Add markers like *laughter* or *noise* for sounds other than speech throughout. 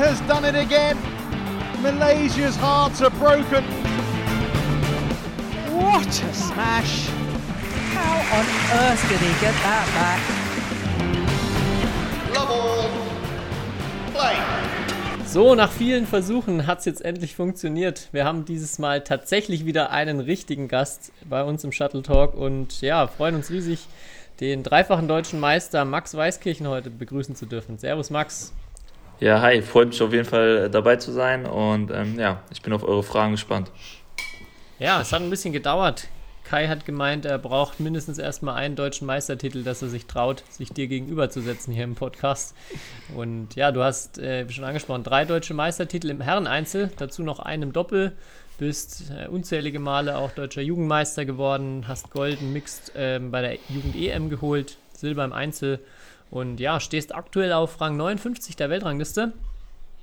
has done it again. Malaysia's hearts are broken. What a smash! How on earth did he get that back? Love all. Play. So, nach vielen Versuchen hat es jetzt endlich funktioniert. Wir haben dieses Mal tatsächlich wieder einen richtigen Gast bei uns im Shuttle Talk und ja, freuen uns riesig, den dreifachen deutschen Meister Max Weißkirchen heute begrüßen zu dürfen. Servus Max. Ja, hi, freut mich auf jeden Fall äh, dabei zu sein und ähm, ja, ich bin auf eure Fragen gespannt. Ja, es hat ein bisschen gedauert. Kai hat gemeint, er braucht mindestens erstmal einen deutschen Meistertitel, dass er sich traut, sich dir gegenüberzusetzen hier im Podcast. Und ja, du hast, äh, wie schon angesprochen, drei deutsche Meistertitel im Herreneinzel, dazu noch einen im Doppel, bist äh, unzählige Male auch deutscher Jugendmeister geworden, hast Golden Mixed äh, bei der Jugend-EM geholt, Silber im Einzel und ja, stehst aktuell auf Rang 59 der Weltrangliste.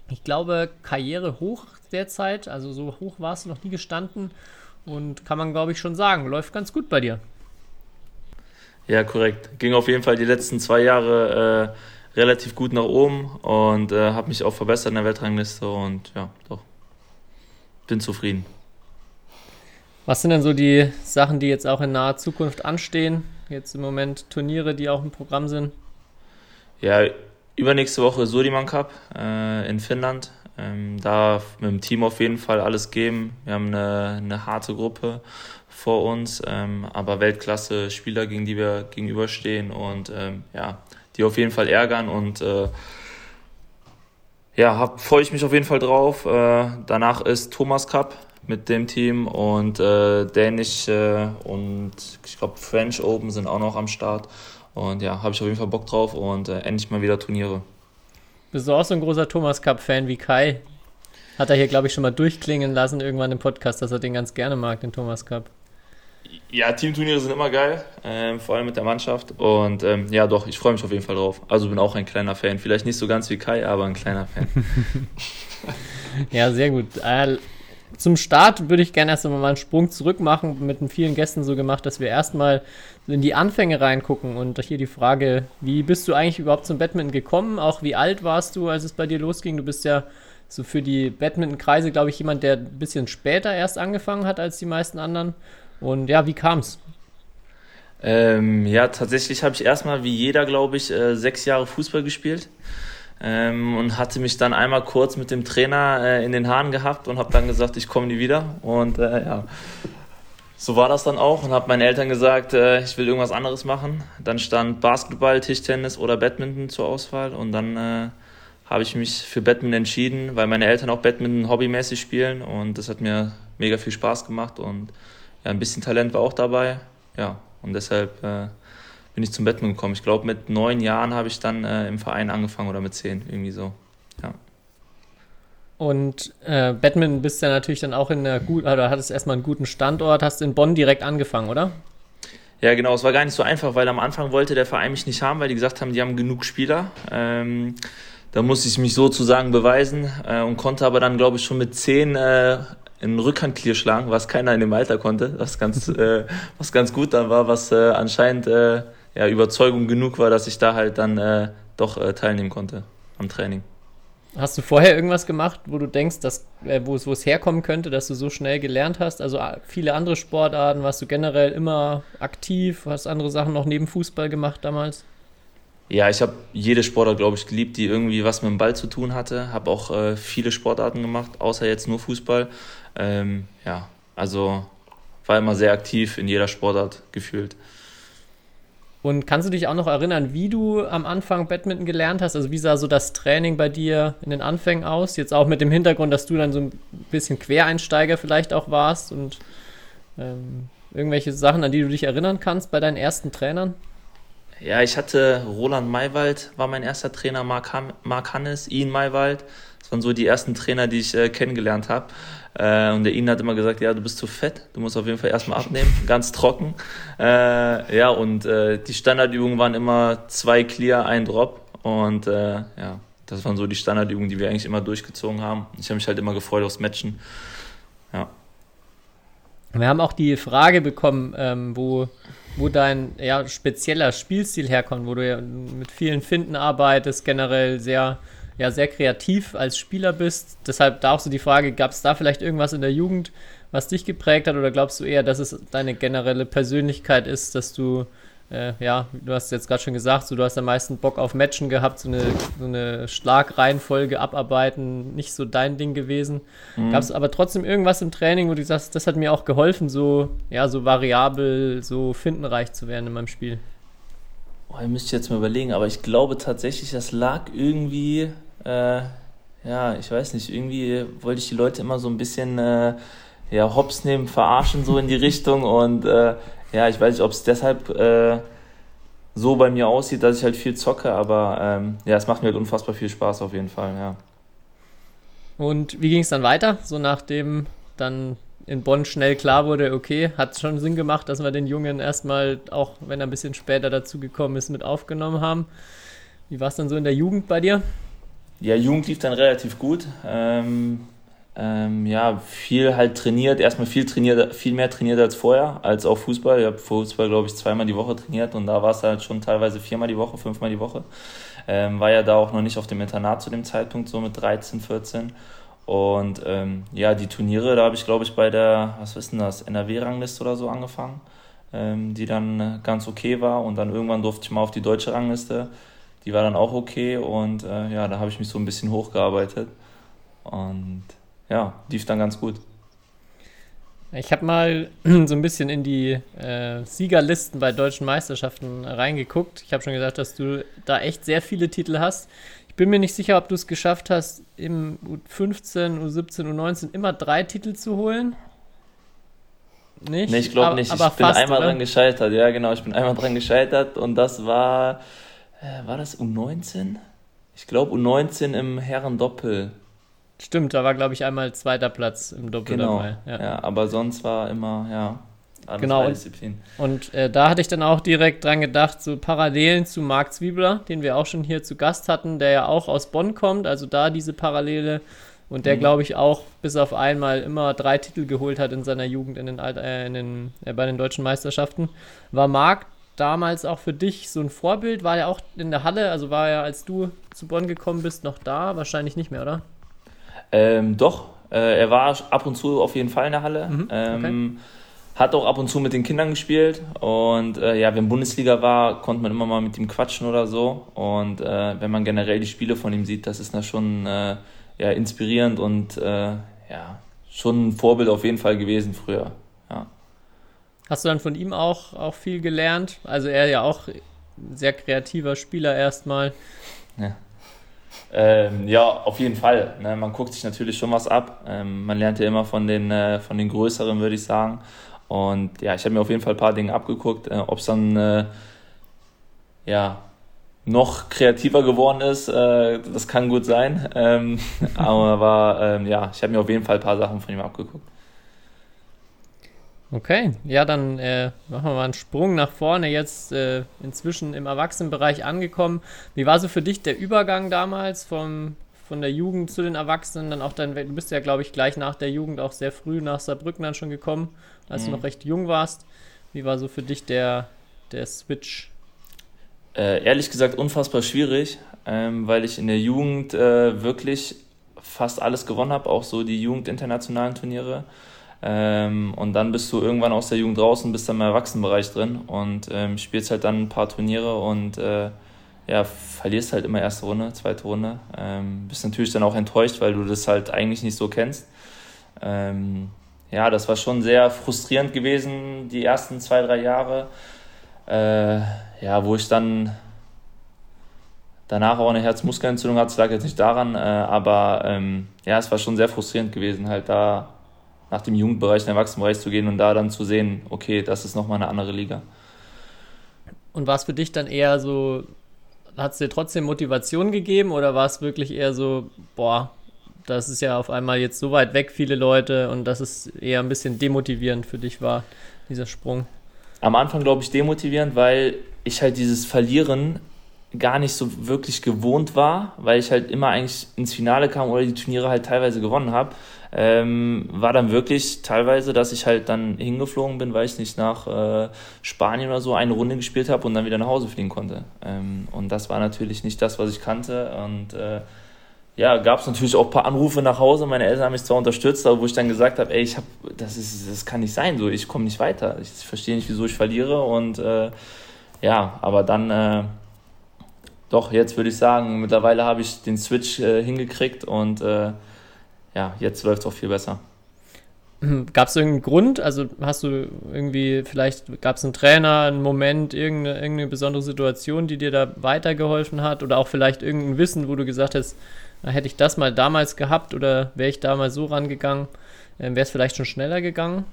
Ich glaube, Karriere hoch derzeit, also so hoch warst du noch nie gestanden. Und kann man, glaube ich, schon sagen, läuft ganz gut bei dir. Ja, korrekt. Ging auf jeden Fall die letzten zwei Jahre äh, relativ gut nach oben und äh, habe mich auch verbessert in der Weltrangliste und ja, doch. Bin zufrieden. Was sind denn so die Sachen, die jetzt auch in naher Zukunft anstehen? Jetzt im Moment Turniere, die auch im Programm sind? Ja, übernächste Woche Sodiman Cup äh, in Finnland. Ähm, da mit dem Team auf jeden Fall alles geben. Wir haben eine, eine harte Gruppe vor uns, ähm, aber Weltklasse-Spieler, gegen die wir gegenüberstehen und ähm, ja, die auf jeden Fall ärgern und äh, ja, freue ich mich auf jeden Fall drauf. Äh, danach ist Thomas Cup mit dem Team und äh, Danish äh, und ich glaube French Open sind auch noch am Start. Und ja, habe ich auf jeden Fall Bock drauf und äh, endlich mal wieder Turniere. Bist du auch so ein großer Thomas Cup-Fan wie Kai? Hat er hier, glaube ich, schon mal durchklingen lassen, irgendwann im Podcast, dass er den ganz gerne mag, den Thomas Cup. Ja, Teamturniere sind immer geil, ähm, vor allem mit der Mannschaft. Und ähm, ja, doch, ich freue mich auf jeden Fall drauf. Also bin auch ein kleiner Fan. Vielleicht nicht so ganz wie Kai, aber ein kleiner Fan. *laughs* ja, sehr gut. Äh, zum Start würde ich gerne erst einmal mal einen Sprung zurück machen, mit den vielen Gästen so gemacht, dass wir erstmal in die Anfänge reingucken. Und hier die Frage, wie bist du eigentlich überhaupt zum Badminton gekommen? Auch wie alt warst du, als es bei dir losging? Du bist ja so für die Badminton-Kreise, glaube ich, jemand, der ein bisschen später erst angefangen hat als die meisten anderen. Und ja, wie kam's? Ähm, ja, tatsächlich habe ich erstmal wie jeder, glaube ich, äh, sechs Jahre Fußball gespielt ähm, und hatte mich dann einmal kurz mit dem Trainer äh, in den Haaren gehabt und habe dann gesagt, ich komme nie wieder. Und äh, ja, so war das dann auch und habe meinen Eltern gesagt, äh, ich will irgendwas anderes machen. Dann stand Basketball, Tischtennis oder Badminton zur Auswahl und dann äh, habe ich mich für Badminton entschieden, weil meine Eltern auch Badminton hobbymäßig spielen und das hat mir mega viel Spaß gemacht und ja, ein bisschen Talent war auch dabei. Ja, und deshalb äh, bin ich zum Badminton gekommen. Ich glaube, mit neun Jahren habe ich dann äh, im Verein angefangen oder mit zehn, irgendwie so. Ja. Und äh, Badminton bist ja natürlich dann auch in einer guten, oder hattest erstmal einen guten Standort, hast in Bonn direkt angefangen, oder? Ja, genau. Es war gar nicht so einfach, weil am Anfang wollte der Verein mich nicht haben, weil die gesagt haben, die haben genug Spieler. Ähm, da musste ich mich sozusagen beweisen äh, und konnte aber dann, glaube ich, schon mit zehn äh, einen Rückhandclear schlagen, was keiner in dem Alter konnte, was ganz, *laughs* äh, was ganz gut dann war, was äh, anscheinend äh, ja, Überzeugung genug war, dass ich da halt dann äh, doch äh, teilnehmen konnte am Training. Hast du vorher irgendwas gemacht, wo du denkst, dass, äh, wo, es, wo es herkommen könnte, dass du so schnell gelernt hast? Also viele andere Sportarten, warst du generell immer aktiv, hast andere Sachen noch neben Fußball gemacht damals? Ja, ich habe jede Sportart, glaube ich, geliebt, die irgendwie was mit dem Ball zu tun hatte. Habe auch äh, viele Sportarten gemacht, außer jetzt nur Fußball. Ähm, ja, also war immer sehr aktiv in jeder Sportart gefühlt. Und kannst du dich auch noch erinnern, wie du am Anfang Badminton gelernt hast? Also wie sah so das Training bei dir in den Anfängen aus? Jetzt auch mit dem Hintergrund, dass du dann so ein bisschen Quereinsteiger vielleicht auch warst und ähm, irgendwelche Sachen, an die du dich erinnern kannst bei deinen ersten Trainern? Ja, ich hatte Roland Maywald, war mein erster Trainer, Mark, Mark Hannes, Ian Maywald. Das waren so die ersten Trainer, die ich äh, kennengelernt habe. Äh, und der Ian hat immer gesagt, ja, du bist zu fett, du musst auf jeden Fall erstmal abnehmen, *laughs* ganz trocken. Äh, ja, und äh, die Standardübungen waren immer zwei Clear, ein Drop. Und äh, ja, das waren so die Standardübungen, die wir eigentlich immer durchgezogen haben. Ich habe mich halt immer gefreut aufs Matchen. Ja. Wir haben auch die Frage bekommen, ähm, wo wo dein ja, spezieller Spielstil herkommt, wo du ja mit vielen Finden arbeitest, generell sehr ja sehr kreativ als Spieler bist. Deshalb da auch so die Frage, gab es da vielleicht irgendwas in der Jugend, was dich geprägt hat oder glaubst du eher, dass es deine generelle Persönlichkeit ist, dass du äh, ja, du hast jetzt gerade schon gesagt, so, du hast am meisten Bock auf Matchen gehabt, so eine, so eine Schlagreihenfolge abarbeiten, nicht so dein Ding gewesen. Mhm. Gab es aber trotzdem irgendwas im Training, wo du sagst, das hat mir auch geholfen, so, ja, so variabel, so findenreich zu werden in meinem Spiel? Oh, ich müsste jetzt mal überlegen, aber ich glaube tatsächlich, das lag irgendwie, äh, ja, ich weiß nicht, irgendwie wollte ich die Leute immer so ein bisschen äh, ja, hops nehmen, verarschen, so in die Richtung und äh, ja, ich weiß nicht, ob es deshalb äh, so bei mir aussieht, dass ich halt viel zocke, aber ähm, ja, es macht mir halt unfassbar viel Spaß auf jeden Fall, ja. Und wie ging es dann weiter? So nachdem dann in Bonn schnell klar wurde, okay, hat schon Sinn gemacht, dass wir den Jungen erstmal, auch wenn er ein bisschen später dazugekommen ist, mit aufgenommen haben. Wie war es dann so in der Jugend bei dir? Ja, Jugend lief dann relativ gut. Ähm, ähm, ja, viel halt trainiert, erstmal viel trainiert, viel mehr trainiert als vorher, als auch Fußball. Ich habe Fußball, glaube ich, zweimal die Woche trainiert und da war es halt schon teilweise viermal die Woche, fünfmal die Woche. Ähm, war ja da auch noch nicht auf dem Internat zu dem Zeitpunkt, so mit 13, 14. Und ähm, ja, die Turniere, da habe ich, glaube ich, bei der, was ist denn das, NRW-Rangliste oder so angefangen, ähm, die dann ganz okay war. Und dann irgendwann durfte ich mal auf die deutsche Rangliste. Die war dann auch okay und äh, ja, da habe ich mich so ein bisschen hochgearbeitet. Und ja, lief dann ganz gut. Ich habe mal *clears throat* so ein bisschen in die äh, Siegerlisten bei deutschen Meisterschaften reingeguckt. Ich habe schon gesagt, dass du da echt sehr viele Titel hast. Ich bin mir nicht sicher, ob du es geschafft hast, im U15, U17, U19 immer drei Titel zu holen. Nicht? Nee, ich glaube nicht. ich bin fast, einmal oder? dran gescheitert. Ja, genau, ich bin einmal dran gescheitert und das war, äh, war das U19? Ich glaube U19 im Herrendoppel. Stimmt, da war, glaube ich, einmal zweiter Platz im Doppel genau. dabei. Ja. ja. aber sonst war immer, ja, alles genau. Disziplin. Und, und äh, da hatte ich dann auch direkt dran gedacht, so Parallelen zu Marc Zwiebler, den wir auch schon hier zu Gast hatten, der ja auch aus Bonn kommt, also da diese Parallele. Und der, mhm. glaube ich, auch bis auf einmal immer drei Titel geholt hat in seiner Jugend in den, äh, in den äh, bei den deutschen Meisterschaften. War Marc damals auch für dich so ein Vorbild? War er auch in der Halle? Also war er, als du zu Bonn gekommen bist, noch da? Wahrscheinlich nicht mehr, oder? Ähm, doch, äh, er war ab und zu auf jeden Fall in der Halle. Mhm, ähm, Hat auch ab und zu mit den Kindern gespielt. Und äh, ja, wenn Bundesliga war, konnte man immer mal mit ihm quatschen oder so. Und äh, wenn man generell die Spiele von ihm sieht, das ist da schon äh, ja, inspirierend und äh, ja, schon ein Vorbild auf jeden Fall gewesen früher. Hast du dann von ihm auch, auch viel gelernt? Also er ja auch sehr kreativer Spieler erstmal. Ja. Ähm, ja, auf jeden Fall. Ne? Man guckt sich natürlich schon was ab. Ähm, man lernt ja immer von den, äh, von den Größeren, würde ich sagen. Und ja, ich habe mir auf jeden Fall ein paar Dinge abgeguckt. Äh, Ob es dann äh, ja, noch kreativer geworden ist, äh, das kann gut sein. Ähm, *laughs* aber ähm, ja, ich habe mir auf jeden Fall ein paar Sachen von ihm abgeguckt. Okay, ja, dann äh, machen wir mal einen Sprung nach vorne. Jetzt äh, inzwischen im Erwachsenenbereich angekommen. Wie war so für dich der Übergang damals vom, von der Jugend zu den Erwachsenen? Dann auch dann, du bist ja, glaube ich, gleich nach der Jugend auch sehr früh nach Saarbrücken dann schon gekommen, als mhm. du noch recht jung warst. Wie war so für dich der, der Switch? Äh, ehrlich gesagt unfassbar schwierig, ähm, weil ich in der Jugend äh, wirklich fast alles gewonnen habe, auch so die Jugendinternationalen Turniere. Ähm, und dann bist du irgendwann aus der Jugend draußen, bist dann im Erwachsenenbereich drin und ähm, spielst halt dann ein paar Turniere und äh, ja, verlierst halt immer erste Runde, zweite Runde. Ähm, bist natürlich dann auch enttäuscht, weil du das halt eigentlich nicht so kennst. Ähm, ja, das war schon sehr frustrierend gewesen, die ersten zwei, drei Jahre. Äh, ja, wo ich dann danach auch eine Herzmuskelentzündung hatte, das lag jetzt nicht daran, äh, aber ähm, ja, es war schon sehr frustrierend gewesen, halt da nach dem Jugendbereich, in den Erwachsenenbereich zu gehen und da dann zu sehen, okay, das ist nochmal eine andere Liga. Und war es für dich dann eher so, hat es dir trotzdem Motivation gegeben oder war es wirklich eher so, boah, das ist ja auf einmal jetzt so weit weg, viele Leute, und dass es eher ein bisschen demotivierend für dich war, dieser Sprung? Am Anfang, glaube ich, demotivierend, weil ich halt dieses Verlieren gar nicht so wirklich gewohnt war, weil ich halt immer eigentlich ins Finale kam oder die Turniere halt teilweise gewonnen habe ähm, war dann wirklich teilweise, dass ich halt dann hingeflogen bin, weil ich nicht nach äh, Spanien oder so eine Runde gespielt habe und dann wieder nach Hause fliegen konnte. Ähm, und das war natürlich nicht das, was ich kannte. Und äh, ja, gab es natürlich auch ein paar Anrufe nach Hause. Meine Eltern haben mich zwar unterstützt, aber wo ich dann gesagt habe, ey, ich hab, das ist, das kann nicht sein, so, ich komme nicht weiter. Ich verstehe nicht, wieso ich verliere und äh, ja, aber dann äh, doch, jetzt würde ich sagen, mittlerweile habe ich den Switch äh, hingekriegt und äh, ja, jetzt läuft es auch viel besser. Gab es irgendeinen Grund? Also hast du irgendwie, vielleicht gab es einen Trainer, einen Moment, irgendeine, irgendeine besondere Situation, die dir da weitergeholfen hat? Oder auch vielleicht irgendein Wissen, wo du gesagt hast, hätte ich das mal damals gehabt oder wäre ich damals so rangegangen, äh, wäre es vielleicht schon schneller gegangen?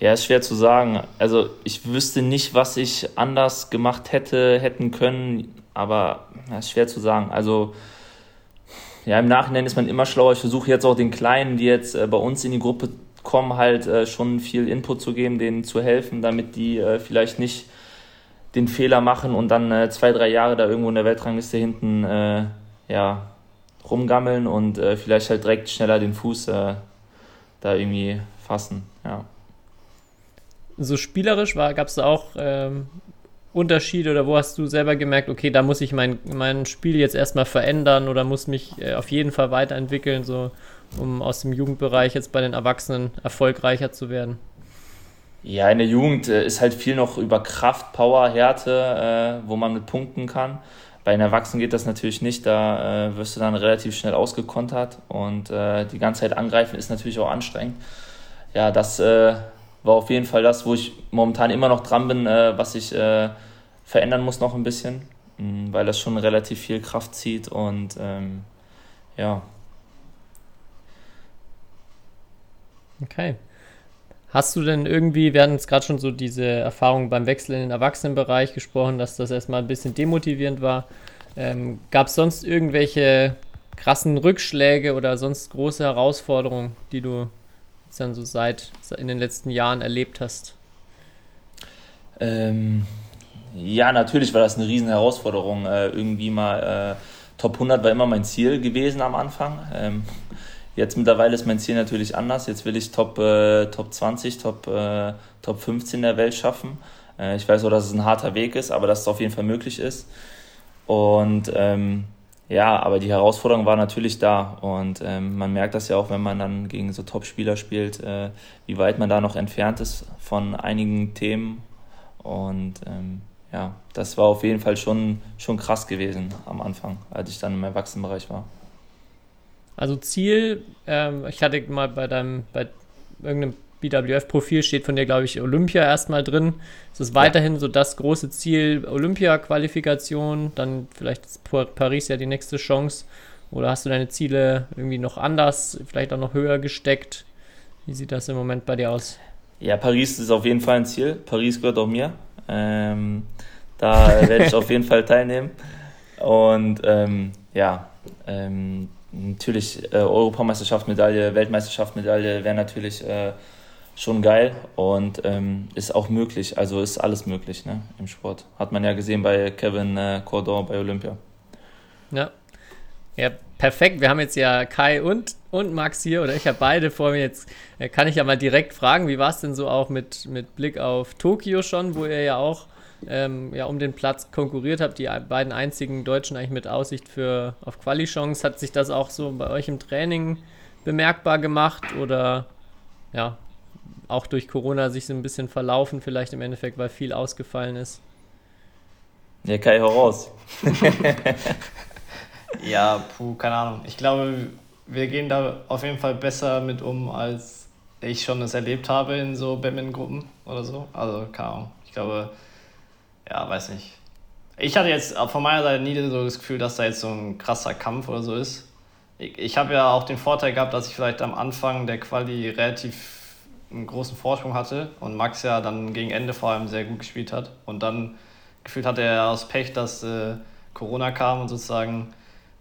Ja, ist schwer zu sagen. Also ich wüsste nicht, was ich anders gemacht hätte, hätten können, aber ja, ist schwer zu sagen. Also ja, im Nachhinein ist man immer schlauer. Ich versuche jetzt auch den Kleinen, die jetzt äh, bei uns in die Gruppe kommen, halt äh, schon viel Input zu geben, denen zu helfen, damit die äh, vielleicht nicht den Fehler machen und dann äh, zwei, drei Jahre da irgendwo in der Weltrangliste hinten äh, ja, rumgammeln und äh, vielleicht halt direkt schneller den Fuß da irgendwie fassen. Ja so spielerisch gab es da auch ähm, Unterschiede oder wo hast du selber gemerkt, okay, da muss ich mein, mein Spiel jetzt erstmal verändern oder muss mich äh, auf jeden Fall weiterentwickeln, so um aus dem Jugendbereich jetzt bei den Erwachsenen erfolgreicher zu werden? Ja, in der Jugend äh, ist halt viel noch über Kraft, Power, Härte, äh, wo man mit punkten kann. Bei den Erwachsenen geht das natürlich nicht, da äh, wirst du dann relativ schnell ausgekontert und äh, die ganze Zeit angreifen ist natürlich auch anstrengend. Ja, das äh, war auf jeden Fall das, wo ich momentan immer noch dran bin, äh, was ich äh, verändern muss noch ein bisschen, mh, mm, weil das schon relativ viel Kraft zieht und ähm, ja. Okay. Hast du denn irgendwie, wir hatten jetzt gerade schon so diese Erfahrung beim Wechsel in den Erwachsenenbereich gesprochen, dass das erstmal ein bisschen demotivierend war. Ähm, Gab es sonst irgendwelche krassen Rückschläge oder sonst große Herausforderungen, die du dann so seit in den letzten Jahren erlebt hast? Ähm, ja, natürlich war das eine riesen Herausforderung. Äh, irgendwie mal äh, Top 100 war immer mein Ziel gewesen am Anfang. Ähm, jetzt mittlerweile ist mein Ziel natürlich anders. Jetzt will ich Top, äh, Top 20, Top, äh, Top 15 der Welt schaffen. Äh, ich weiß auch, dass es ein harter Weg ist, aber dass es auf jeden Fall möglich ist. Und ähm, ja, aber die Herausforderung war natürlich da und ähm, man merkt das ja auch, wenn man dann gegen so Top-Spieler spielt, äh, wie weit man da noch entfernt ist von einigen Themen und ähm, ja, das war auf jeden Fall schon, schon krass gewesen am Anfang, als ich dann im Erwachsenenbereich war. Also Ziel, ähm, ich hatte mal bei deinem, bei irgendeinem BWF-Profil steht von dir, glaube ich, Olympia erstmal drin. Ist es weiterhin ja. so das große Ziel, Olympia-Qualifikation, dann vielleicht ist Paris ja die nächste Chance? Oder hast du deine Ziele irgendwie noch anders, vielleicht auch noch höher gesteckt? Wie sieht das im Moment bei dir aus? Ja, Paris ist auf jeden Fall ein Ziel. Paris gehört auch mir. Ähm, da *laughs* werde ich auf jeden Fall teilnehmen. Und ähm, ja, ähm, natürlich äh, Europameisterschaft, Medaille, Weltmeisterschaft, Medaille wäre natürlich äh, schon geil und ähm, ist auch möglich. Also ist alles möglich ne, im Sport. Hat man ja gesehen bei Kevin äh, Cordon bei Olympia. Ja. Ja, perfekt. Wir haben jetzt ja Kai und, und Max hier oder ich habe beide vor mir. Jetzt äh, kann ich ja mal direkt fragen, wie war es denn so auch mit, mit Blick auf Tokio schon, wo ihr ja auch ähm, ja, um den Platz konkurriert habt, die beiden einzigen Deutschen eigentlich mit Aussicht für auf Quali-Chance. Hat sich das auch so bei euch im Training bemerkbar gemacht oder ja, auch durch Corona sich so ein bisschen verlaufen, vielleicht im Endeffekt, weil viel ausgefallen ist? Ja, Kai, hau raus. *laughs* ja, puh, keine Ahnung. Ich glaube, wir gehen da auf jeden Fall besser mit um, als ich schon es erlebt habe in so Badminton-Gruppen oder so. Also, keine Ahnung. Ich glaube, ja, weiß nicht. Ich hatte jetzt von meiner Seite nie so das Gefühl, dass da jetzt so ein krasser Kampf oder so ist. Ich, ich habe ja auch den Vorteil gehabt, dass ich vielleicht am Anfang der Quali relativ einen großen Vorsprung hatte und Max ja dann gegen Ende vor allem sehr gut gespielt hat. Und dann gefühlt hatte er aus Pech, dass äh, Corona kam und sozusagen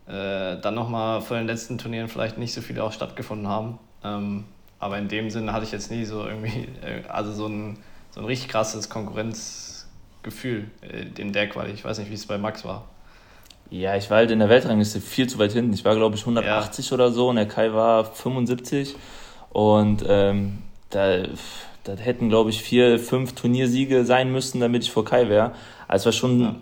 äh, dann nochmal vor den letzten Turnieren vielleicht nicht so viele auch stattgefunden haben. Ähm, aber in dem Sinne hatte ich jetzt nie so irgendwie, äh, also so ein, so ein richtig krasses Konkurrenzgefühl äh, in der Quali. Ich weiß nicht, wie es bei Max war. Ja, ich war halt in der Weltrangliste viel zu weit hinten. Ich war, glaube ich, 180 ja. oder so und der Kai war 75. Und ähm, da, da hätten, glaube ich, vier, fünf Turniersiege sein müssen, damit ich vor Kai wäre. Also es war schon ja.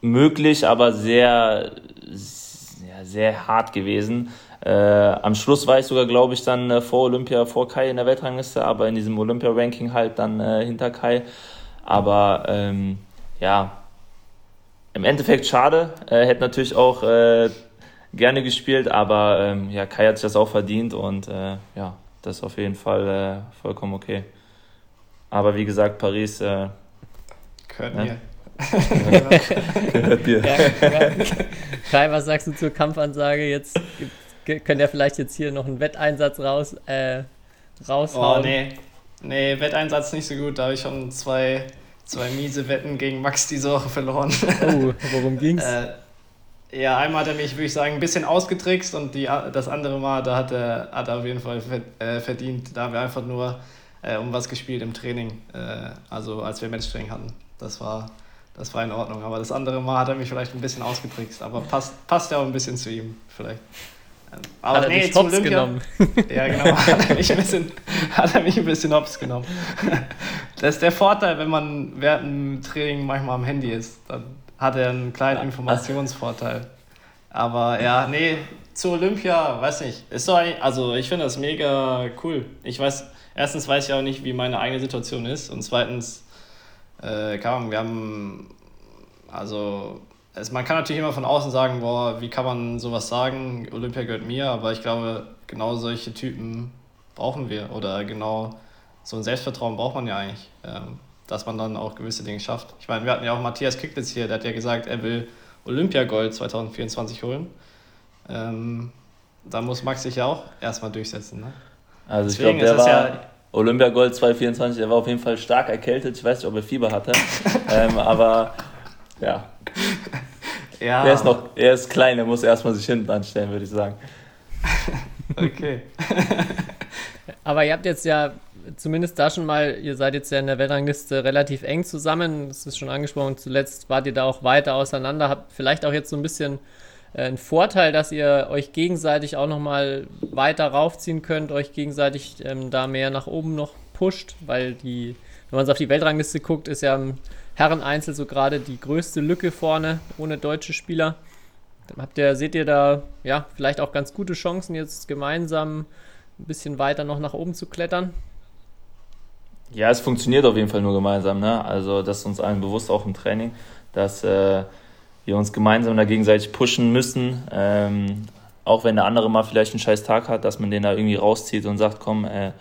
möglich, aber sehr, ja, sehr hart gewesen. Äh, am Schluss war ich sogar, glaube ich, dann äh, vor Olympia, vor Kai in der Weltrangliste, aber in diesem Olympia-Ranking halt dann äh, hinter Kai. Aber ähm, ja, im Endeffekt schade. Äh, hätte natürlich auch äh, gerne gespielt, aber ähm, ja, Kai hat sich das auch verdient und äh, ja, das ist auf jeden Fall vollkommen okay. Aber wie gesagt, Paris. Äh, Gehört ne? mir. *laughs* Gehört dir. Ja, Kai, was sagst du zur Kampfansage? Jetzt könnt ihr vielleicht jetzt hier noch einen Wetteinsatz raus, äh, raushauen. Oh, nee. Nee, Wetteinsatz nicht so gut. Da habe ich schon zwei, zwei miese Wetten gegen Max diese Woche verloren. Oh, worum ging's? äh, ja, einmal hat er mich, würde ich sagen, ein bisschen ausgetrickst und die, das andere Mal, da hat er, hat er auf jeden Fall äh, verdient. Da haben wir einfach nur äh, um was gespielt im Training, äh, also als wir Matchtraining hatten. Das war, das war in Ordnung. Aber das andere Mal hat er mich vielleicht ein bisschen ausgetrickst, aber passt, passt ja auch ein bisschen zu ihm vielleicht. Aber hat er nee, zum Olympia. Genommen. *laughs* Ja, genau. Hat er, mich ein bisschen, hat er mich ein bisschen hops genommen. *laughs* Das ist der Vorteil, wenn man während dem Training manchmal am Handy ist. Dann hat er einen kleinen Informationsvorteil. Aber ja, nee, zu Olympia, weiß nicht. Ist doch also ich finde das mega cool. Ich weiß, erstens weiß ich auch nicht, wie meine eigene Situation ist und zweitens, äh, keine Ahnung, wir haben, also es, man kann natürlich immer von außen sagen, boah, wie kann man sowas sagen, Olympia gehört mir, aber ich glaube, genau solche Typen brauchen wir oder genau so ein Selbstvertrauen braucht man ja eigentlich, ähm, dass man dann auch gewisse Dinge schafft. Ich meine, wir hatten ja auch Matthias Kicklitz hier, der hat ja gesagt, er will Olympiagold 2024 holen. Ähm, da muss Max sich ja auch erstmal durchsetzen. Ne? Also ich glaube, der war ja Olympiagold 2024, der war auf jeden Fall stark erkältet. Ich weiß nicht, ob er Fieber hatte. *laughs* ähm, aber ja. ja. Er ist noch, er ist klein, er muss erstmal sich hinten anstellen, würde ich sagen. *laughs* okay. aber ihr habt jetzt ja zumindest da schon mal, ihr seid jetzt ja in der Weltrangliste relativ eng zusammen. Das ist schon angesprochen. Zuletzt wart ihr da auch weiter auseinander. Habt vielleicht auch jetzt so ein bisschen äh, ein Vorteil, dass ihr euch gegenseitig auch nochmal weiter raufziehen könnt, euch gegenseitig ähm, da mehr nach oben noch pusht, weil die, wenn man es auf die Weltrangliste guckt, ist ja im Herreneinzel so gerade die größte Lücke vorne ohne deutsche Spieler. Dann habt ihr, seht ihr da ja vielleicht auch ganz gute Chancen, jetzt gemeinsam ein bisschen weiter noch nach oben zu klettern? Ja, es funktioniert auf jeden Fall nur gemeinsam. Ne? Also das ist uns allen bewusst auch im Training, dass äh, wir uns gemeinsam da gegenseitig pushen müssen. Ähm, auch wenn der andere mal vielleicht einen scheiß Tag hat, dass man den da irgendwie rauszieht und sagt, komm, äh,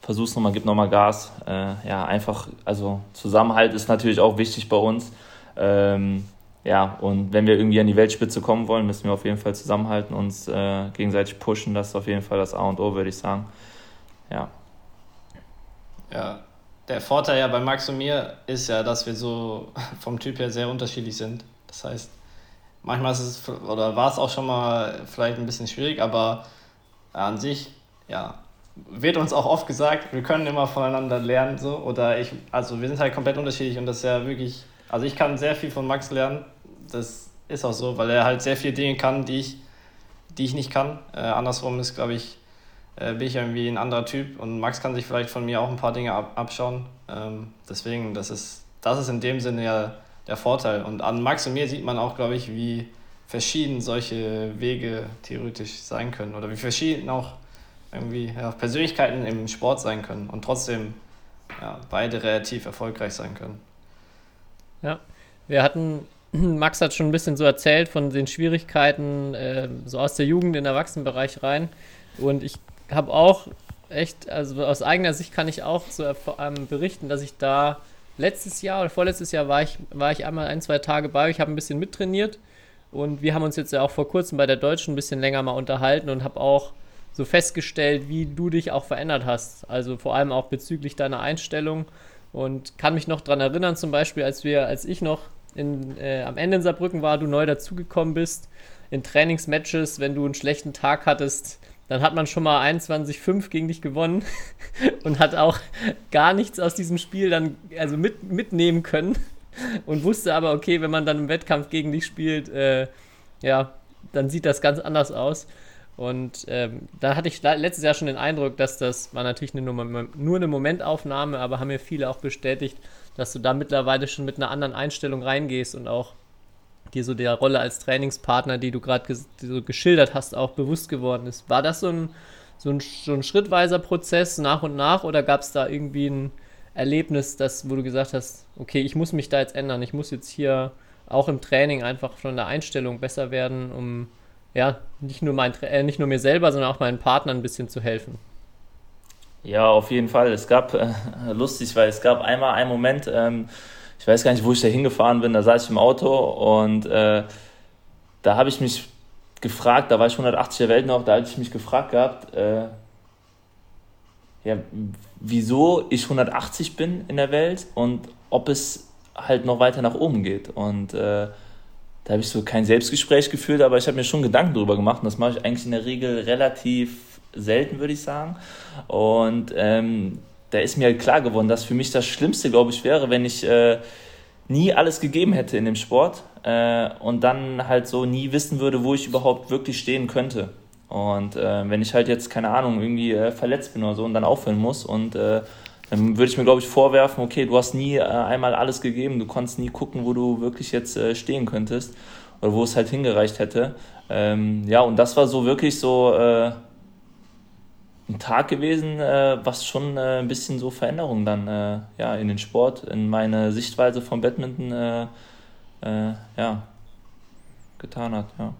versuch's nochmal, gib nochmal Gas. Äh, ja, einfach, also Zusammenhalt ist natürlich auch wichtig bei uns. Ähm, ja, und wenn wir irgendwie an die Weltspitze kommen wollen, müssen wir auf jeden Fall zusammenhalten, uns äh, gegenseitig pushen. Das ist auf jeden Fall das A und O, würde ich sagen. Ja. Ja, der Vorteil ja bei Max und mir ist ja, dass wir so *laughs* vom Typ her sehr unterschiedlich sind. Das heißt, manchmal ist es, oder war es auch schon mal vielleicht ein bisschen schwierig, aber an sich, ja, wird uns auch oft gesagt, wir können immer voneinander lernen, so, oder ich, also wir sind halt komplett unterschiedlich und das ist ja wirklich, also ich kann sehr viel von Max lernen, das ist auch so, weil er halt sehr viele Dinge kann, die ich, die ich nicht kann. Äh, andersrum ist, glaube ich, äh, bin ich irgendwie ein anderer Typ und Max kann sich vielleicht von mir auch ein paar Dinge ab, abschauen. Ähm, deswegen, das ist, das ist in dem Sinne ja der Vorteil. Und an Max und mir sieht man auch, glaube ich, wie verschieden solche Wege theoretisch sein können oder wie verschieden auch irgendwie ja, Persönlichkeiten im Sport sein können und trotzdem ja, beide relativ erfolgreich sein können. Ja, wir hatten, *clears throat* Max hat schon ein bisschen so erzählt von den Schwierigkeiten äh, so aus der Jugend in den Erwachsenenbereich rein und ich habe auch echt, also aus eigener Sicht kann ich auch so ähm, berichten, dass ich da letztes Jahr oder vorletztes Jahr war ich, war ich einmal ein, zwei Tage bei euch, habe ein bisschen mittrainiert und wir haben uns jetzt ja auch vor kurzem bei der Deutschen ein bisschen länger mal unterhalten und habe auch so festgestellt, wie du dich auch verändert hast. Also vor allem auch bezüglich deiner Einstellung und kann mich noch daran erinnern, zum Beispiel, als wir, als ich noch in, äh, am Ende in Saarbrücken war, du neu dazugekommen bist, in Trainingsmatches, wenn du einen schlechten Tag hattest, dann hat man schon mal 21-5 gegen dich gewonnen *laughs* und hat auch gar nichts aus diesem Spiel dann also mit, mitnehmen können *laughs* und wusste aber, okay, wenn man dann im Wettkampf gegen dich spielt, äh, ja, dann sieht das ganz anders aus. Und ähm, da hatte ich letztes Jahr schon den Eindruck, dass das war natürlich eine, nur eine Momentaufnahme, aber haben mir viele auch bestätigt, dass du da mittlerweile schon mit einer anderen Einstellung reingehst und auch dir so der Rolle als Trainingspartner, die du gerade ges so geschildert hast, auch bewusst geworden ist. War das so ein, so ein, so ein schrittweiser Prozess nach und nach oder gab es da irgendwie ein Erlebnis, das, wo du gesagt hast, okay, ich muss mich da jetzt ändern, ich muss jetzt hier auch im Training einfach von der Einstellung besser werden, um ja, nicht nur, mein, äh, nicht nur mir selber, sondern auch meinen Partnern ein bisschen zu helfen. Ja, auf jeden Fall. Es gab, äh, lustig, weil es gab einmal einen Moment, ähm, ich weiß gar nicht, wo ich da hingefahren bin, da saß ich im Auto und äh, da habe ich mich gefragt, da war ich 180 der Welt noch, da hatte ich mich gefragt gehabt, äh, ja, wieso ich 180 bin in der Welt und ob es halt noch weiter nach oben geht. Und äh, da habe ich so kein Selbstgespräch geführt, aber ich habe mir schon Gedanken darüber gemacht und das mache ich eigentlich in der Regel relativ selten, würde ich sagen. Und ähm, da ist mir halt klar geworden, dass für mich das Schlimmste, glaube ich, wäre, wenn ich äh, nie alles gegeben hätte in dem Sport äh, und dann halt so nie wissen würde, wo ich überhaupt wirklich stehen könnte. Und äh, wenn ich halt jetzt, keine Ahnung, irgendwie äh, verletzt bin oder so und dann aufhören muss und äh, dann würde ich mir, glaube ich, vorwerfen, okay, du hast nie äh, einmal alles gegeben, du konntest nie gucken, wo du wirklich jetzt äh, stehen könntest oder wo es halt hingereicht hätte. Ähm, ja, und das war so wirklich so äh, ein Tag gewesen, äh, was schon äh, ein bisschen so Veränderungen dann äh, ja, in den Sport, in meine Sichtweise vom Badminton ja, getan hat. Ja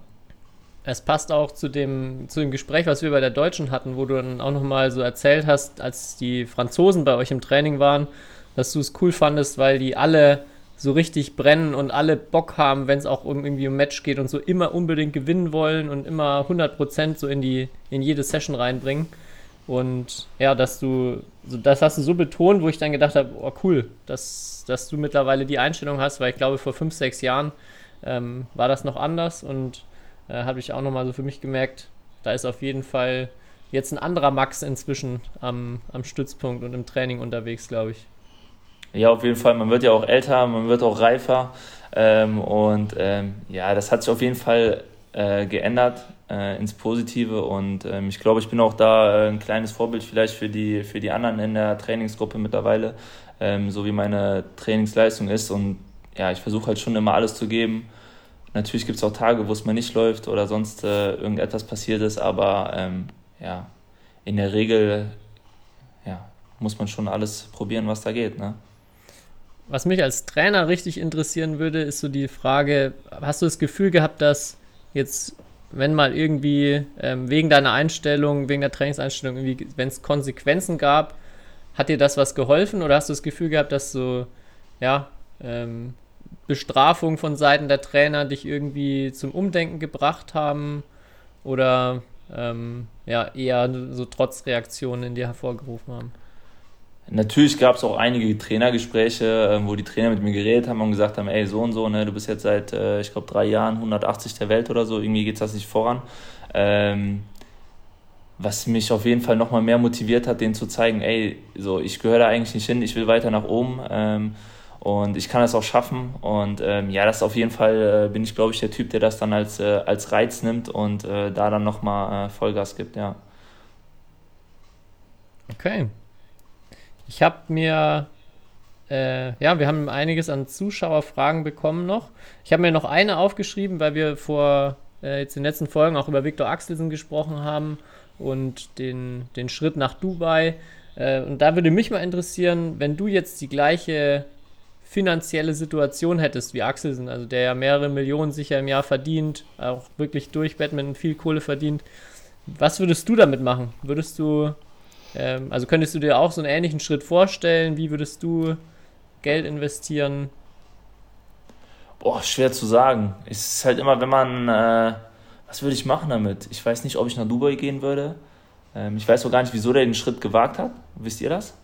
es passt auch zu dem, zu dem Gespräch, was wir bei der Deutschen hatten, wo du dann auch nochmal so erzählt hast, als die Franzosen bei euch im Training waren, dass du es cool fandest, weil die alle so richtig brennen und alle Bock haben, wenn es auch um irgendwie um Match geht und so immer unbedingt gewinnen wollen und immer 100% so in die in jede Session reinbringen. Und ja, dass du, das hast du so betont, wo ich dann gedacht habe, oh cool, dass, dass du mittlerweile die Einstellung hast, weil ich glaube, vor fünf, sechs Jahren ähm, war das noch anders und äh, habe ich auch nochmal so für mich gemerkt, da ist auf jeden Fall jetzt ein anderer Max inzwischen am, am Stützpunkt und im Training unterwegs, glaube ich. Ja, auf jeden Fall. Man wird ja auch älter, man wird auch reifer. Ähm, und ähm, ja, das hat sich auf jeden Fall äh, geändert äh, ins Positive. Und ähm, ich glaube, ich bin auch da äh, ein kleines Vorbild vielleicht für die, für die anderen in der Trainingsgruppe mittlerweile, ähm, so wie meine Trainingsleistung ist. Und ja, ich versuche halt schon immer alles zu geben. Natürlich gibt es auch Tage, wo es mal nicht läuft oder sonst äh, irgendetwas passiert ist, aber ähm, ja, in der Regel ja, muss man schon alles probieren, was da geht. Ne? Was mich als Trainer richtig interessieren würde, ist so die Frage, hast du das Gefühl gehabt, dass jetzt, wenn mal irgendwie ähm, wegen deiner Einstellung, wegen der Trainingseinstellung, wenn es Konsequenzen gab, hat dir das was geholfen oder hast du das Gefühl gehabt, dass so, ja, ähm, Bestrafung von Seiten der Trainer dich irgendwie zum Umdenken gebracht haben oder ähm, ja, eher so Trotzreaktionen in dir hervorgerufen haben? Natürlich gab es auch einige Trainergespräche, ähm, wo die Trainer mit mir geredet haben und gesagt haben, ey, so und so, ne, du bist jetzt seit, äh, ich glaube, drei Jahren 180 der Welt oder so, irgendwie geht das nicht voran. Ähm, was mich auf jeden Fall nochmal mehr motiviert hat, denen zu zeigen, ey, so, ich gehöre da eigentlich nicht hin, ich will weiter nach oben. Ähm, und ich kann das auch schaffen. Und ähm, ja, das auf jeden Fall äh, bin ich, glaube ich, der Typ, der das dann als, äh, als Reiz nimmt und äh, da dann nochmal äh, Vollgas gibt, ja. Okay. Ich habe mir, äh, ja, wir haben einiges an Zuschauerfragen bekommen noch. Ich habe mir noch eine aufgeschrieben, weil wir vor äh, jetzt in den letzten Folgen auch über Viktor Axelsen gesprochen haben und den, den Schritt nach Dubai. und da würde mich mal interessieren, wenn du jetzt die gleiche finanzielle Situation hättest wie Axelsen, also der ja mehrere Millionen sicher im Jahr verdient, auch wirklich durch Batman viel Kohle verdient, was würdest du damit machen? Würdest du, ähm, also könntest du dir auch so einen ähnlichen Schritt vorstellen? Wie würdest du Geld investieren? Boah, schwer zu sagen. Es ist halt immer, wenn man, äh, was würde ich machen damit? Ich weiß nicht, ob ich nach Dubai gehen würde. Ähm, ich weiß auch gar nicht, wieso der den Schritt gewagt hat. Wisst ihr das?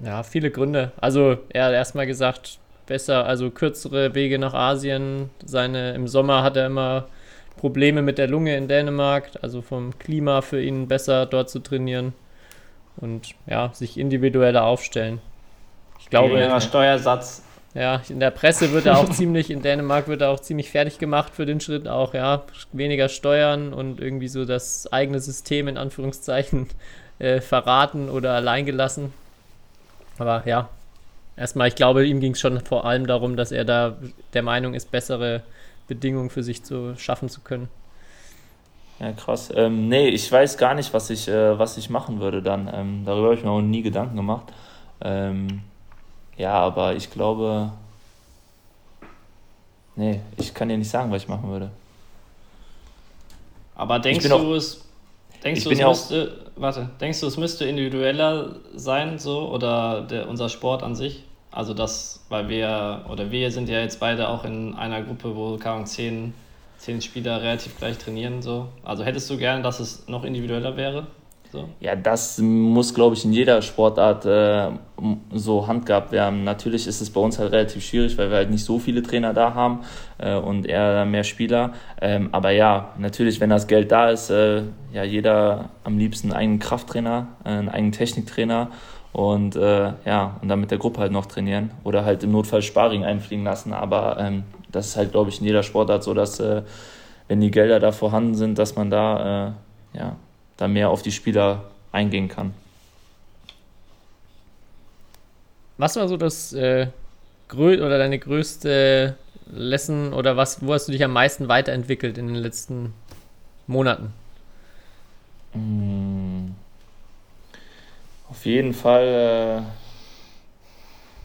Ja, viele Gründe. Also er hat erstmal gesagt, besser, also kürzere Wege nach Asien. Seine, Im Sommer hat er immer Probleme mit der Lunge in Dänemark, also vom Klima für ihn besser dort zu trainieren und ja, sich individueller aufstellen. Ich glaube. Geringerer Steuersatz. Ja, in der Presse wird er auch ziemlich, in Dänemark wird er auch ziemlich fertig gemacht für den Schritt auch, ja. Weniger Steuern und irgendwie so das eigene System in Anführungszeichen *laughs* äh, verraten oder alleingelassen. Aber ja, erstmal, ich glaube, ihm ging es schon vor allem darum, dass er da der Meinung ist, bessere Bedingungen für sich zu schaffen zu können. Ja, krass. Ähm, nee, ich weiß gar nicht, was ich, äh, was ich machen würde dann. Ähm, darüber habe ich mir auch nie Gedanken gemacht. Ähm, ja, aber ich glaube. Nee, ich kann dir nicht sagen, was ich machen würde. Aber denkst bin auch- du, es, denkst du, es ja auch- müsste, warte, denkst du, es müsste individueller sein, so, oder der, unser Sport an sich? Also das, weil wir, oder wir sind ja jetzt beide auch in einer Gruppe, wo Ahnung, zehn, zehn Spieler relativ gleich trainieren, so. Also hättest du gern, dass es noch individueller wäre? So? Ja, das muss, glaube ich, in jeder Sportart äh, so handgehabt werden. Natürlich ist es bei uns halt relativ schwierig, weil wir halt nicht so viele Trainer da haben äh, und eher mehr Spieler. Ähm, aber ja, natürlich, wenn das Geld da ist, äh, ja, jeder am liebsten einen eigenen Krafttrainer, äh, einen eigenen Techniktrainer und äh, ja, und dann mit der Gruppe halt noch trainieren oder halt im Notfall Sparring einfliegen lassen. Aber ähm, das ist halt, glaube ich, in jeder Sportart so, dass äh, wenn die Gelder da vorhanden sind, dass man da äh, ja, da mehr auf die Spieler eingehen kann. Was war so das äh, oder deine größte Lesson oder was, wo hast du dich am meisten weiterentwickelt in den letzten Monaten? Mm. Auf jeden Fall,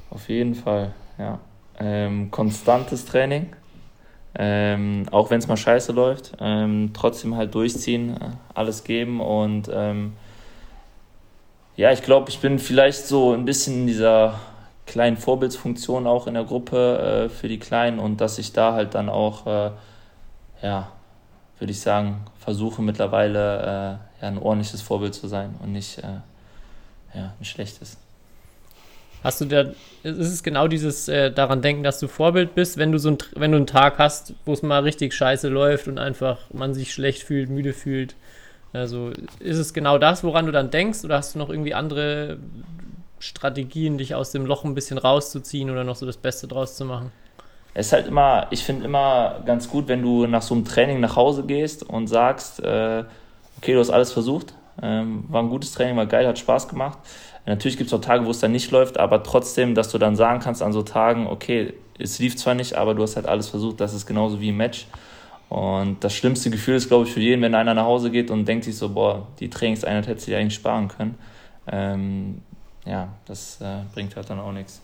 äh, auf jeden Fall, ja. Ähm, konstantes Training, ähm, auch wenn es mal scheiße läuft, ähm, trotzdem halt durchziehen, äh, alles geben und ähm, ja, ich glaube, ich bin vielleicht so ein bisschen in dieser kleinen Vorbildsfunktion auch in der Gruppe äh, für die Kleinen und dass ich da halt dann auch, äh, ja, würde ich sagen, versuche mittlerweile äh, ja, ein ordentliches Vorbild zu sein und nicht äh, ja, ein schlechtes. Hast du da, ist es genau dieses äh, daran denken, dass du Vorbild bist, wenn du so ein, wenn du einen Tag hast, wo es mal richtig scheiße läuft und einfach man sich schlecht fühlt, müde fühlt. Also ist es genau das, woran du dann denkst, oder hast du noch irgendwie andere Strategien, dich aus dem Loch ein bisschen rauszuziehen oder noch so das Beste draus zu machen? Es ist halt immer, ich finde immer ganz gut, wenn du nach so einem Training nach Hause gehst und sagst, äh, okay, du hast alles versucht, ähm, war ein gutes Training, war geil, hat Spaß gemacht. Natürlich gibt es auch Tage, wo es dann nicht läuft, aber trotzdem, dass du dann sagen kannst an so Tagen, okay, es lief zwar nicht, aber du hast halt alles versucht, das ist genauso wie im Match. Und das schlimmste Gefühl ist, glaube ich, für jeden, wenn einer nach Hause geht und denkt sich so, boah, die Trainingseinheit hätte sie eigentlich sparen können. Ähm, ja, das äh, bringt halt dann auch nichts.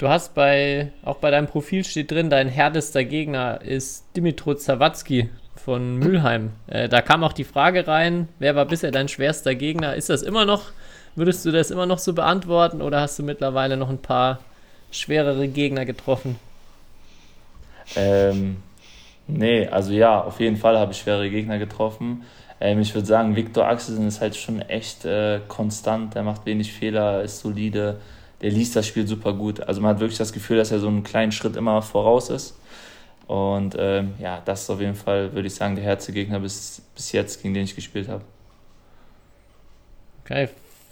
Du hast bei, auch bei deinem Profil steht drin, dein härtester Gegner ist Dimitro Zawadzki von Mülheim. Äh, da kam auch die Frage rein, wer war bisher dein schwerster Gegner? Ist das immer noch, würdest du das immer noch so beantworten oder hast du mittlerweile noch ein paar schwerere Gegner getroffen? Ähm, nee, also ja, auf jeden Fall habe ich schwere Gegner getroffen. Ähm, ich würde sagen, Viktor Axelsen ist halt schon echt äh, konstant, der macht wenig Fehler, ist solide, der liest das Spiel super gut. Also man hat wirklich das Gefühl, dass er so einen kleinen Schritt immer voraus ist. Und ähm, ja, das ist auf jeden Fall, würde ich sagen, der härteste Gegner bis, bis jetzt, gegen den ich gespielt habe. Okay,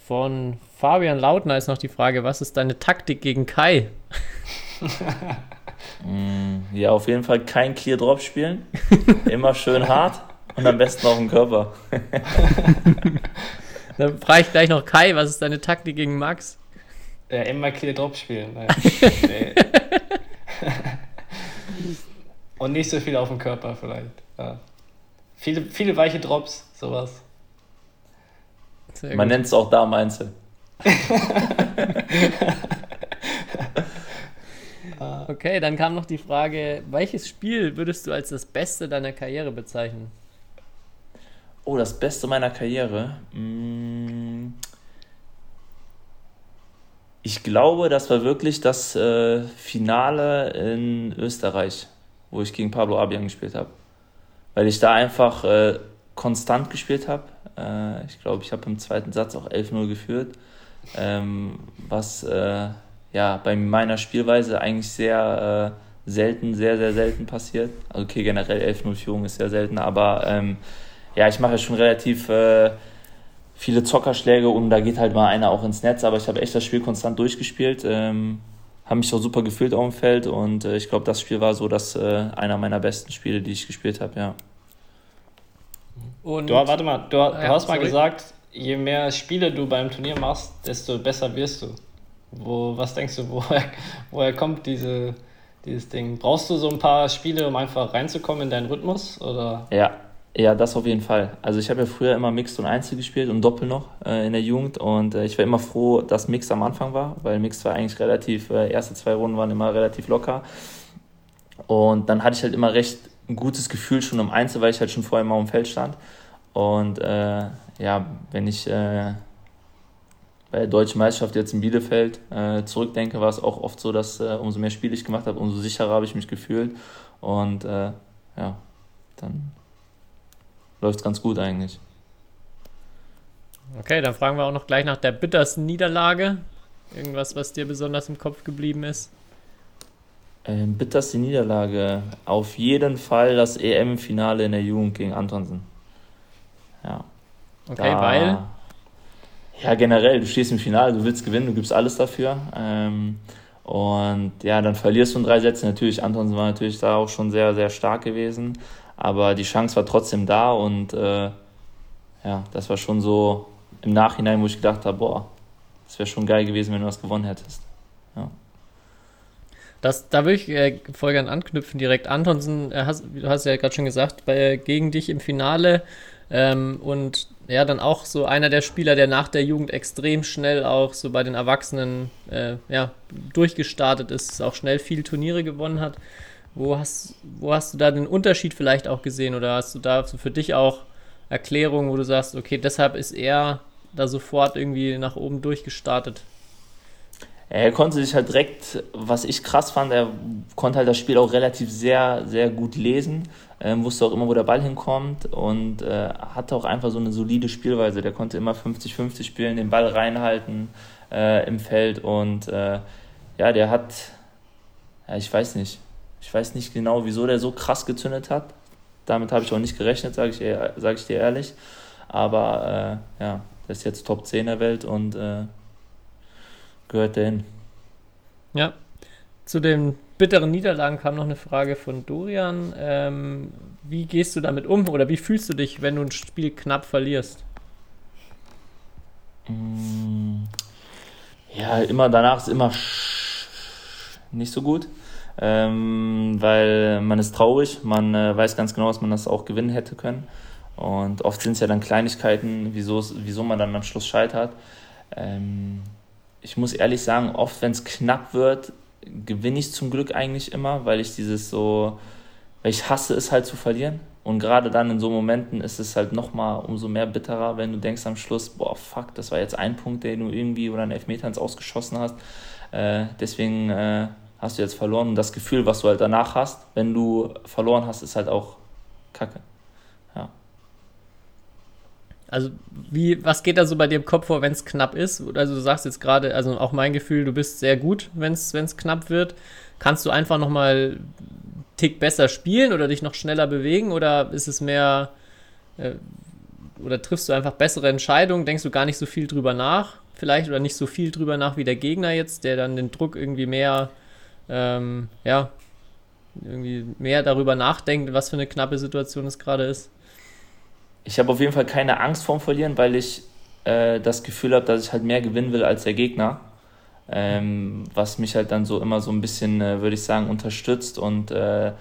von Fabian Lautner ist noch die Frage, was ist deine Taktik gegen Kai? *laughs* Mm, ja, auf jeden Fall kein Clear Drop spielen, immer schön hart und am besten auf dem Körper. *laughs* Dann frage ich gleich noch Kai, was ist deine Taktik gegen Max? Ja, immer Clear Drop spielen. Nee. *laughs* Und nicht so viel auf dem Körper vielleicht. Ja. Viele, viele weiche Drops, sowas. Man nennt es auch da Einzel. *laughs* Okay, dann kam noch die Frage, welches Spiel würdest du als das Beste deiner Karriere bezeichnen? Oh, das Beste meiner Karriere. Mm. Ich glaube, das war wirklich das äh, Finale in Österreich, wo ich gegen Pablo Abian gespielt habe. Weil ich da einfach äh, konstant gespielt habe. Äh, ich glaube, ich habe im zweiten Satz auch 11-0 geführt. Ähm, was äh, ja bei meiner Spielweise eigentlich sehr äh, selten, sehr, sehr selten passiert. Also okay, generell 11-0 Führung ist sehr selten, aber ähm, ja, ich mache ja schon relativ äh, viele Zockerschläge und da geht halt mal einer auch ins Netz, aber ich habe echt das Spiel konstant durchgespielt, ähm, habe mich auch super gefühlt auf dem Feld und äh, ich glaube, das Spiel war so das äh, einer meiner besten Spiele, die ich gespielt habe, ja. Und Du, warte mal, du, du Ja, hast mal sorry. gesagt, je mehr Spiele du beim Turnier machst, desto besser wirst du. Wo, was denkst du, *laughs* woher, woher kommt diese, dieses Ding? Brauchst du so ein paar Spiele, um einfach reinzukommen in deinen Rhythmus? Oder? Ja, ja, das auf jeden Fall. Also ich habe ja früher immer Mixed und Einzel gespielt und Doppel noch äh, in der Jugend. Und äh, ich war immer froh, dass Mixed am Anfang war, weil Mixed war eigentlich relativ, äh, erste zwei Runden waren immer relativ locker. Und dann hatte ich halt immer recht ein gutes Gefühl schon im Einzel, weil ich halt schon vorher immer im Feld stand. Und äh, ja, wenn ich äh, bei der Deutschen Meisterschaft jetzt in Bielefeld äh, zurückdenke, war es auch oft so, dass umso mehr Spiele ich gemacht habe, umso sicherer habe ich mich gefühlt. Und ja, dann läuft es ganz gut eigentlich. Okay, dann fragen wir auch noch gleich nach der bittersten Niederlage. Irgendwas, was dir besonders im Kopf geblieben ist? Ähm, bitterste Niederlage. Auf jeden Fall das EM-Finale in der Jugend gegen Antonsen. Ja. Okay, da, weil? Ja, generell, du stehst im Finale, du willst gewinnen, du gibst alles dafür. Ähm, und ja, dann verlierst du in drei Sätzen. Natürlich, Antonsen war natürlich da auch schon sehr, sehr stark gewesen. Aber die Chance war trotzdem da und äh, ja, das war schon so im Nachhinein, wo ich gedacht habe, boah, das wäre schon geil gewesen, wenn du das gewonnen hättest. Ja. Das, da würde ich äh, voll gern anknüpfen direkt. Antonsen, äh, hast, du hast ja gerade schon gesagt, bei, gegen dich im Finale ähm, und ja, dann auch so einer der Spieler, der nach der Jugend extrem schnell auch so bei den Erwachsenen äh, ja, durchgestartet ist, auch schnell viele Turniere gewonnen hat. Wo hast, wo hast du da den Unterschied vielleicht auch gesehen oder hast du da für dich auch Erklärungen, wo du sagst, okay, deshalb ist er da sofort irgendwie nach oben durchgestartet? Er konnte sich halt direkt, was ich krass fand, er konnte halt das Spiel auch relativ sehr, sehr gut lesen, ähm, wusste auch immer, wo der Ball hinkommt und äh, hatte auch einfach so eine solide Spielweise. Der konnte immer 50-50 spielen, den Ball reinhalten äh, im Feld und äh, ja, der hat, ja, ich weiß nicht, ich weiß nicht genau, wieso der so krass gezündet hat. Damit habe ich auch nicht gerechnet, sage ich, sag ich dir ehrlich. Aber äh, ja, der ist jetzt Top 10 der Welt und äh, gehört dahin. Ja, zu den bitteren Niederlagen kam noch eine Frage von Dorian. Ähm, wie gehst du damit um oder wie fühlst du dich, wenn du ein Spiel knapp verlierst? Mm, ja, immer danach ist immer nicht so gut ähm, weil man ist traurig, man äh, weiß ganz genau, dass man das auch gewinnen hätte können. Und oft sind es ja dann Kleinigkeiten, wieso, man dann am Schluss scheitert. Ähm, ich muss ehrlich sagen, oft, wenn es knapp wird, gewinne ich zum Glück eigentlich immer, weil ich dieses so, weil ich hasse es halt zu verlieren. Und gerade dann in so Momenten ist es halt nochmal umso mehr bitterer, wenn du denkst am Schluss, boah, fuck, das war jetzt ein Punkt, den du irgendwie oder einen Elfmeter ins Ausgeschossen hast. Äh, deswegen äh, hast du jetzt verloren. Und das Gefühl, was du halt danach hast, wenn du verloren hast, ist halt auch kacke. Ja. Also, wie, was geht da so bei dir im Kopf vor, wenn es knapp ist? Also, du sagst jetzt gerade, also auch mein Gefühl, du bist sehr gut, wenn es knapp wird. Kannst du einfach nochmal einen Tick besser spielen oder dich noch schneller bewegen? Oder ist es mehr, äh, oder triffst du einfach bessere Entscheidungen? Denkst du gar nicht so viel drüber nach? Vielleicht oder nicht so viel drüber nach wie der Gegner jetzt, der dann den Druck irgendwie mehr ähm, ja, irgendwie mehr darüber nachdenkt, was für eine knappe Situation es gerade ist. Ich habe auf jeden Fall keine Angst vorm Verlieren, weil ich äh, das Gefühl habe, dass ich halt mehr gewinnen will als der Gegner. Ähm, was mich halt dann so immer so ein bisschen, äh, würde ich sagen, unterstützt und äh,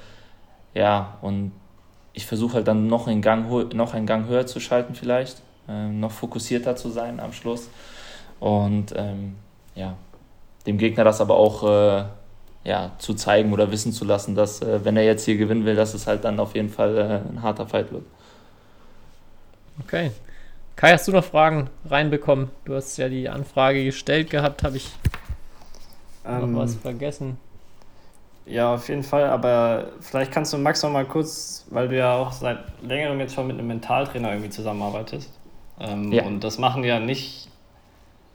ja, und ich versuche halt dann noch einen, Gang, noch einen Gang höher zu schalten vielleicht, ähm, noch fokussierter zu sein am Schluss und ähm, ja, dem Gegner das aber auch äh, ja, zu zeigen oder wissen zu lassen, dass äh, wenn er jetzt hier gewinnen will, dass es halt dann auf jeden Fall äh, ein harter Fight wird. Okay. Kai, hast du noch Fragen reinbekommen? Du hast ja die Anfrage gestellt gehabt, habe ich ähm, noch was vergessen? Ja, auf jeden Fall, aber vielleicht kannst du Max noch mal kurz, weil du ja auch seit längerem jetzt schon mit einem Mentaltrainer irgendwie zusammenarbeitest. Ähm, ja. Und das machen ja nicht,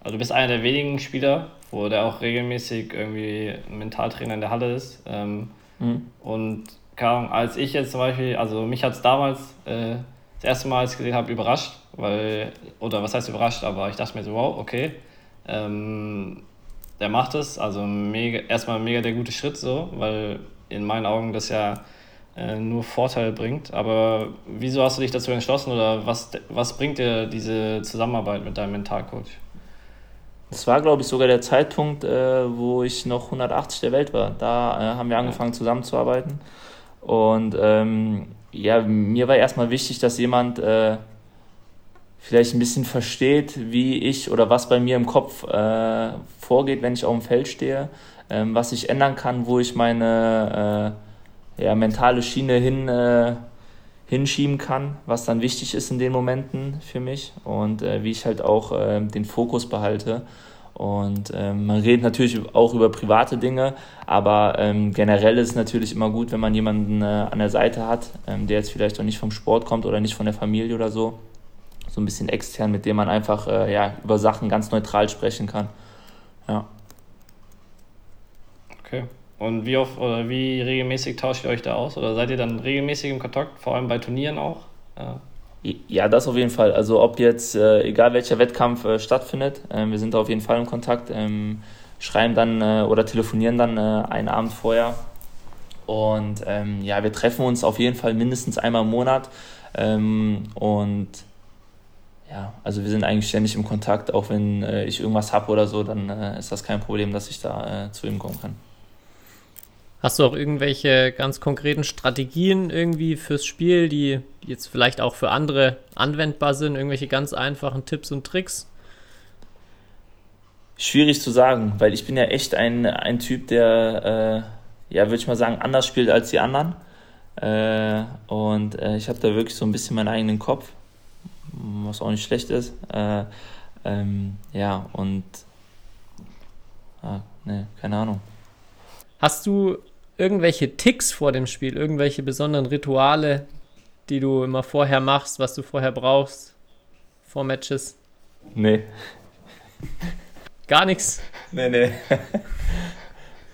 also du bist einer der wenigen Spieler, wo der auch regelmäßig irgendwie Mentaltrainer in der Halle ist. Ähm, mhm. Und als ich jetzt zum Beispiel, also mich hat es damals äh, das erste Mal, als ich gesehen habe, überrascht, weil, oder was heißt überrascht, aber ich dachte mir so, wow, okay, ähm, der macht es, also mega, erstmal mega der gute Schritt so, weil in meinen Augen das ja äh, nur Vorteile bringt. Aber wieso hast du dich dazu entschlossen oder was, was bringt dir diese Zusammenarbeit mit deinem Mentalcoach? Das war, glaube ich, sogar der Zeitpunkt, äh, wo ich noch 180 der Welt war. Da äh, haben wir angefangen zusammenzuarbeiten. Und ähm, ja, mir war erstmal wichtig, dass jemand äh, vielleicht ein bisschen versteht, wie ich oder was bei mir im Kopf äh, vorgeht, wenn ich auf dem Feld stehe, ähm, was ich ändern kann, wo ich meine äh, ja, mentale Schiene hin, äh, hinschieben kann, was dann wichtig ist in den Momenten für mich und äh, wie ich halt auch äh, den Fokus behalte. Und ähm, man redet natürlich auch über private Dinge, aber ähm, generell ist es natürlich immer gut, wenn man jemanden äh, an der Seite hat, ähm, der jetzt vielleicht auch nicht vom Sport kommt oder nicht von der Familie oder so, so ein bisschen extern, mit dem man einfach äh, ja, über Sachen ganz neutral sprechen kann. Ja. Okay. Und wie oft oder wie regelmäßig tauscht ihr euch da aus? Oder seid ihr dann regelmäßig im Kontakt, vor allem bei Turnieren auch? Ja. Ja, das auf jeden Fall. Also ob jetzt, äh, egal welcher Wettkampf äh, stattfindet, äh, wir sind da auf jeden Fall im Kontakt, ähm, schreiben dann äh, oder telefonieren dann äh, einen Abend vorher. Und ähm, ja, wir treffen uns auf jeden Fall mindestens einmal im Monat. Ähm, und ja, also wir sind eigentlich ständig im Kontakt, auch wenn äh, ich irgendwas habe oder so, dann ist das kein Problem, dass ich da zu ihm kommen kann. Hast du auch irgendwelche ganz konkreten Strategien irgendwie fürs Spiel, die jetzt vielleicht auch für andere anwendbar sind? Irgendwelche ganz einfachen Tipps und Tricks? Schwierig zu sagen, weil ich bin ja echt ein, ein Typ, der, äh, ja, würde ich mal sagen, anders spielt als die anderen. Äh, und äh, ich habe da wirklich so ein bisschen meinen eigenen Kopf, was auch nicht schlecht ist. Äh, ähm, ja, und, ah, ne, keine Ahnung. Hast du irgendwelche Ticks vor dem Spiel, irgendwelche besonderen Rituale, die du immer vorher machst, was du vorher brauchst vor Matches? Nee. Gar nichts? Nee, nee.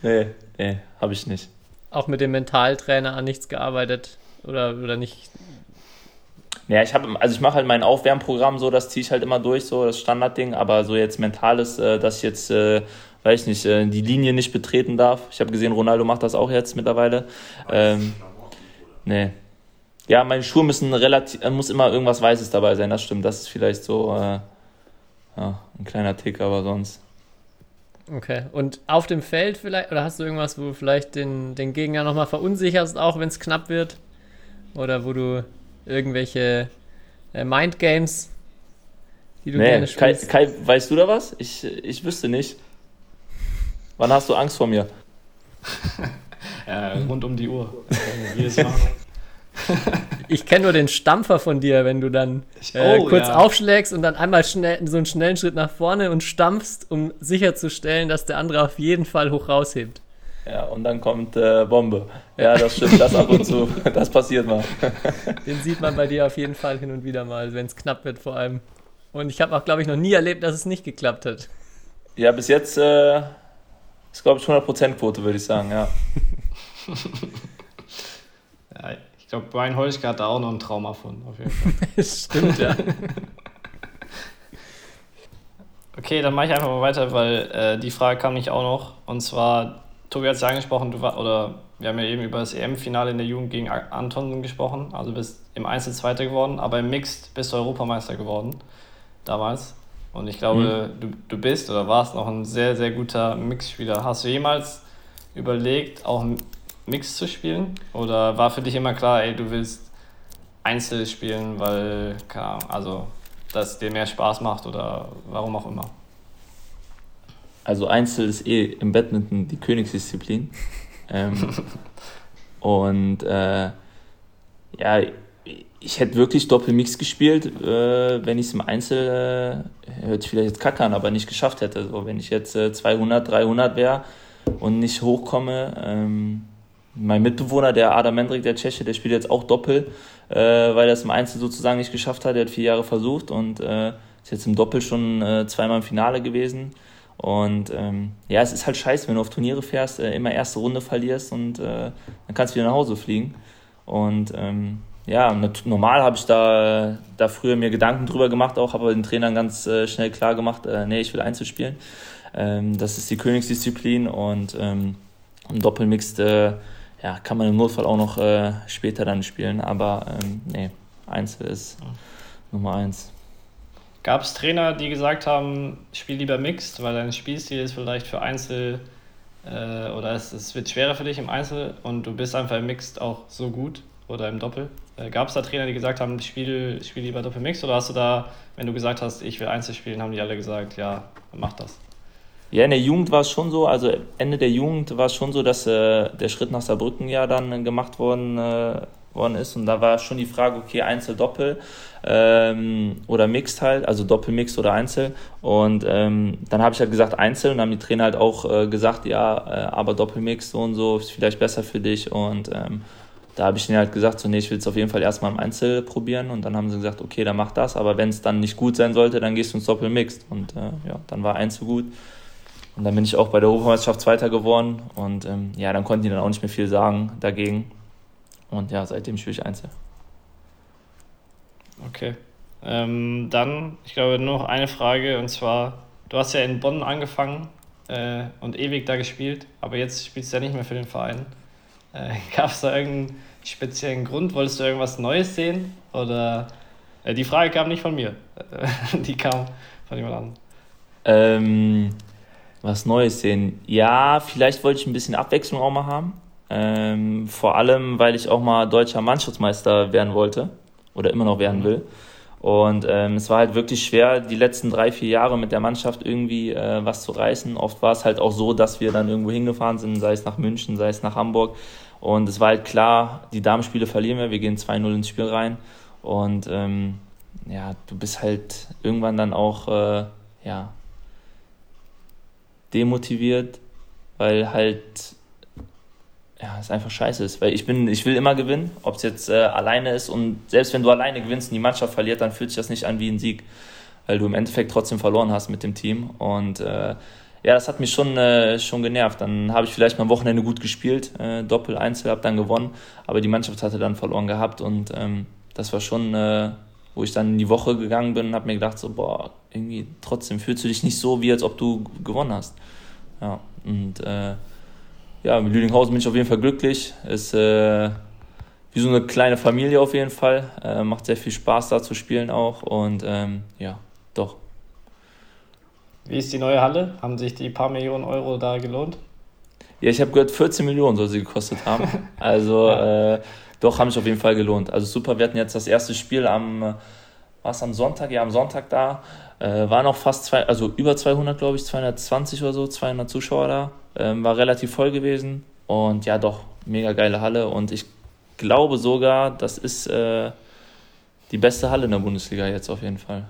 nee, nee, habe ich nicht. Auch mit dem Mentaltrainer an nichts gearbeitet oder, oder nicht? Ja, ich habe, also ich mache halt mein Aufwärmprogramm so, das ziehe ich halt immer durch, so das Standardding, aber so jetzt mentales, äh, dass ich jetzt äh, weiß nicht, äh, die Linie nicht betreten darf. Ich habe gesehen, Ronaldo macht das auch jetzt mittlerweile. Ähm, nee. Ja, meine Schuhe müssen relativ, äh, muss immer irgendwas Weißes dabei sein, das stimmt. Das ist vielleicht so äh, ja, ein kleiner Tick, aber sonst. Okay. Und auf dem Feld vielleicht, oder hast du irgendwas, wo du vielleicht den, den Gegner nochmal verunsicherst, auch wenn es knapp wird? Oder wo du irgendwelche äh, Mindgames, die du nee, gerne spielst? Kai, Kai, weißt du da was? Ich, ich wüsste nicht. Wann hast du Angst vor mir? ja, *laughs* rund um die Uhr. *laughs* ich kenne nur den Stampfer von dir, wenn du dann äh, oh, kurz ja. aufschlägst und dann einmal schnell so einen schnellen Schritt nach vorne und stampfst, um sicherzustellen, dass der andere auf jeden Fall hoch raushebt. Ja, und dann kommt äh, Bombe. Ja, das stimmt, das ab und zu. *laughs* Das passiert mal. Den sieht man bei dir auf jeden Fall hin und wieder mal, wenn es knapp wird vor allem. Und ich habe auch, glaube ich, noch nie erlebt, dass es nicht geklappt hat. Ja, bis jetzt äh, ist, glaube ich, 100%-Quote, würde ich sagen, ja. *laughs* ja ich glaube, Brian Holzke hat da auch noch ein Trauma von, auf jeden Fall. *laughs* Stimmt, ja. *laughs* okay, dann mache ich einfach mal weiter, weil äh, die Frage kam nicht auch noch. Und zwar, Tobi hat es ja angesprochen, du war, oder wir haben ja eben über das EM-Finale in der Jugend gegen Anton gesprochen. Also bist im Einzel Zweiter geworden, aber im Mixed bist du Europameister geworden. Damals. Und ich glaube, mhm. du, du bist oder warst noch ein sehr, sehr guter Mixspieler. Hast du jemals überlegt, auch Mix zu spielen? Oder war für dich immer klar, ey, du willst Einzel spielen, weil, also, das dir mehr Spaß macht oder warum auch immer? Also Einzel ist eh im Badminton die Königsdisziplin. *laughs* ähm, und äh, ja, ich hätte wirklich Doppelmix gespielt, äh, wenn ich es im Einzel, äh, hört sich vielleicht jetzt kacke an, aber nicht geschafft hätte. So, wenn ich jetzt äh, 200, 300 wäre und nicht hochkomme. Ähm, mein Mitbewohner, der Adam Mendrik, der Tscheche, der spielt jetzt auch Doppel, äh, weil er es im Einzel sozusagen nicht geschafft hat. Er hat vier Jahre versucht und äh, ist jetzt im Doppel schon äh, zweimal im Finale gewesen. Und ähm, ja, es ist halt scheiße, wenn du auf Turniere fährst, äh, immer erste Runde verlierst und dann kannst du wieder nach Hause fliegen. Und ähm, ja, normal habe ich da, da früher mir Gedanken drüber gemacht, auch habe den Trainern ganz äh, schnell klar gemacht, äh, nee, ich will Einzelspielen. Ähm, das ist die Königsdisziplin und ähm, im Doppelmixed äh, ja, kann man im Notfall auch noch äh, später dann spielen, aber ähm, nee, Einzel ist Nummer eins. Gab es Trainer, die gesagt haben, spiel lieber Mixed, weil dein Spielstil ist vielleicht für Einzel äh, oder es, es wird schwerer für dich im Einzel und du bist einfach im Mixed auch so gut oder im Doppel? Äh, Gab es da Trainer, die gesagt haben, spiel, spiel lieber Doppel Mixed oder hast du da, wenn du gesagt hast, ich will Einzel spielen, haben die alle gesagt, ja, mach das? Ja, in der Jugend war es schon so, also Ende der Jugend war es schon so, dass äh, der Schritt nach Saarbrücken ja dann äh, gemacht worden, äh, worden ist. Und da war schon die Frage, okay, Einzel, Doppel ähm, oder Mixed halt, also Doppel, Mixed oder Einzel. Und ähm, dann habe ich halt gesagt Einzel und dann haben die Trainer halt auch äh, gesagt, ja, äh, aber Doppel, Mixed so und so ist vielleicht besser für dich. Und ähm, da habe ich denen halt gesagt, so nee, ich will es auf jeden Fall erstmal im Einzel probieren. Und dann haben sie gesagt, okay, dann mach das. Aber wenn es dann nicht gut sein sollte, dann gehst du ins Doppel, Mixed. Und äh, ja, dann war Einzel gut. Und dann bin ich auch bei der Europameisterschaft Zweiter geworden. Und ähm, ja, dann konnten die dann auch nicht mehr viel sagen dagegen. Und ja, seitdem spiele ich Einzel. Okay. Ähm, dann, ich glaube, nur noch eine Frage und zwar, du hast ja in Bonn angefangen äh, und ewig da gespielt, aber jetzt spielst du ja nicht mehr für den Verein. Äh, *laughs* Gab es da irgendeinen speziellen Grund? Wolltest du irgendwas Neues sehen? Oder äh, die Frage kam nicht von mir, *laughs* die kam von jemand anderem. Ähm, was Neues sehen. Ja, vielleicht wollte ich ein bisschen Abwechslung auch mal haben. Ähm, vor allem, weil ich auch mal deutscher Mannschaftsmeister werden wollte oder immer noch werden will. Und ähm, es war halt wirklich schwer, die letzten drei, vier Jahre mit der Mannschaft irgendwie äh, was zu reißen. Oft war es halt auch so, dass wir dann irgendwo hingefahren sind, sei es nach München, sei es nach Hamburg. Und es war halt klar, die Damenspiele verlieren wir, wir gehen 2-0 ins Spiel rein. Und ähm, ja, du bist halt irgendwann dann auch, äh, ja, demotiviert, weil halt ja, es einfach scheiße ist. Weil ich bin, ich will immer gewinnen, ob es jetzt äh, alleine ist und selbst wenn du alleine gewinnst und die Mannschaft verliert, dann fühlt sich das nicht an wie ein Sieg, weil du im Endeffekt trotzdem verloren hast mit dem Team. Und äh, ja, das hat mich schon, äh, schon genervt. Dann habe ich vielleicht mal am Wochenende gut gespielt, äh, Doppel, Einzel, habe dann gewonnen, aber die Mannschaft hatte dann verloren gehabt und ähm, das war schon, äh, wo ich dann in die Woche gegangen bin und habe mir gedacht, so, boah, irgendwie trotzdem fühlst du dich nicht so, wie als ob du gewonnen hast. Ja, und äh, ja, mit Lüdinghausen bin ich auf jeden Fall glücklich. Ist äh, wie so eine kleine Familie auf jeden Fall. Äh, macht sehr viel Spaß da zu spielen auch und ähm, ja. Wie ist die neue Halle? Haben sich die paar Millionen Euro da gelohnt? Ja, ich habe gehört, 14 Millionen soll sie gekostet haben. *laughs* Also ja. äh, doch, haben sich auf jeden Fall gelohnt. Also super, wir hatten jetzt das erste Spiel am, was am Sonntag? Ja, am Sonntag da. Äh, waren auch fast zwei, also über 200, glaube ich, 220 oder so, 200 Zuschauer da. Ähm, war relativ voll gewesen. Und ja, doch, mega geile Halle. Und ich glaube sogar, das ist äh, die beste Halle in der Bundesliga jetzt auf jeden Fall.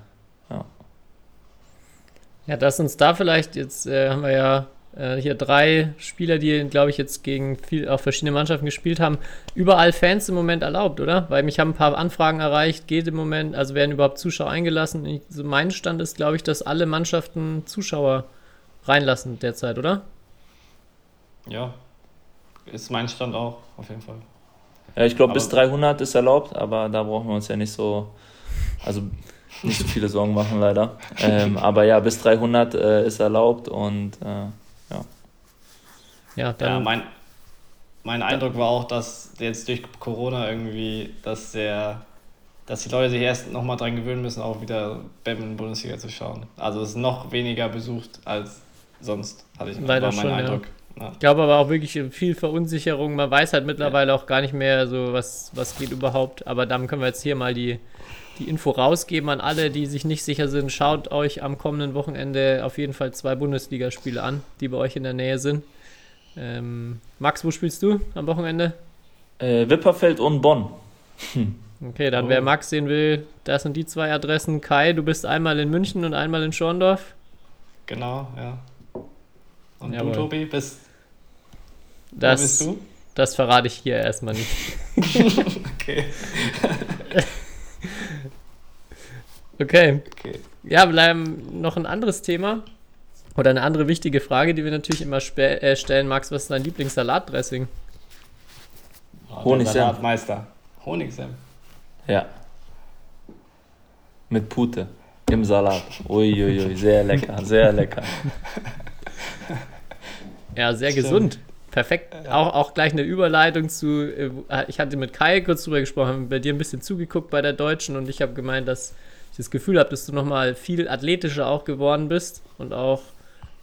Ja, dass uns da vielleicht, jetzt äh, haben wir ja äh, hier drei Spieler, die, glaube ich, jetzt gegen viel, auch verschiedene Mannschaften gespielt haben. Überall Fans im Moment erlaubt, oder? Weil mich haben ein paar Anfragen erreicht, geht im Moment, also werden überhaupt Zuschauer eingelassen. Ich, so mein Stand ist, glaube ich, dass alle Mannschaften Zuschauer reinlassen derzeit, oder? Ja, ist mein Stand auch, auf jeden Fall. Ja, ich glaube, bis 300 ist erlaubt, aber da brauchen wir uns ja nicht so, also nicht so viele Sorgen machen, leider. Ähm, aber ja, bis 300 äh, ist erlaubt und äh, ja. Ja, dann ja, mein, mein Eindruck war auch, dass jetzt durch Corona irgendwie, dass der dass die Leute sich erst nochmal dran gewöhnen müssen, auch wieder Badminton Bundesliga zu schauen. Also es ist noch weniger besucht als sonst, hatte ich Leider war mein schon, Eindruck. Ja. Ja. Ich glaube aber auch wirklich viel Verunsicherung. Man weiß halt mittlerweile ja. auch gar nicht mehr so, was, was geht überhaupt. Aber dann können wir jetzt hier mal die, die Info rausgeben an alle, die sich nicht sicher sind. Schaut euch am kommenden Wochenende auf jeden Fall zwei Bundesligaspiele an, die bei euch in der Nähe sind. Ähm, Max, wo spielst du am Wochenende? Äh, Wipperfeld und Bonn. Hm. *laughs* Okay, dann oh. wer Max sehen will, das sind die zwei Adressen. Kai, du bist einmal in München und einmal in Schorndorf. Genau, ja. Und Jawohl. du, Tobi, bist das, bist du? Das verrate ich hier erstmal nicht. *laughs* okay. *laughs* okay. okay. Ja, bleiben noch ein anderes Thema. Oder eine andere wichtige Frage, die wir natürlich immer äh, stellen. Max, was ist dein Lieblingssalatdressing? Oh, Honigsenf. Salatmeister. Honigsenf. Ja. Mit Pute im Salat. Uiuiui, ui, sehr lecker, sehr lecker. Ja, sehr Stimmt. gesund. Perfekt. Ja. Auch, auch gleich eine Überleitung zu. Äh, ich hatte mit Kai kurz drüber gesprochen, bei dir ein bisschen zugeguckt bei der Deutschen und ich habe gemeint, dass das Gefühl habe, dass du nochmal viel athletischer auch geworden bist und auch,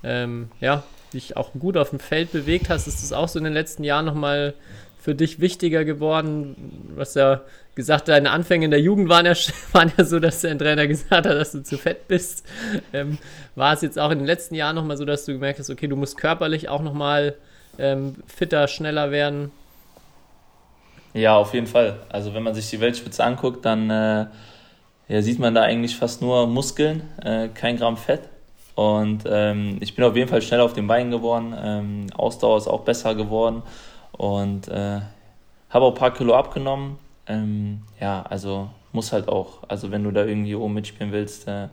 ähm, ja, dich auch gut auf dem Feld bewegt hast. Ist das auch so in den letzten Jahren nochmal für dich wichtiger geworden? Du hast ja gesagt, deine Anfänge in der Jugend waren ja, *laughs* waren ja so, dass dein Trainer gesagt hat, dass du zu fett bist. Ähm, war es jetzt auch in den letzten Jahren nochmal so, dass du gemerkt hast, okay, du musst körperlich auch nochmal ähm, fitter, schneller werden? Ja, auf jeden Fall. Also wenn man sich die Weltspitze anguckt, dann äh, ja, sieht man da eigentlich fast nur Muskeln, äh, kein Gramm Fett. Und ähm, ich bin auf jeden Fall schneller auf den Beinen geworden. Ähm, Ausdauer ist auch besser geworden. Und äh, habe auch ein paar Kilo abgenommen. Ähm, ja, also muss halt auch. Also wenn du da irgendwie oben mitspielen willst äh,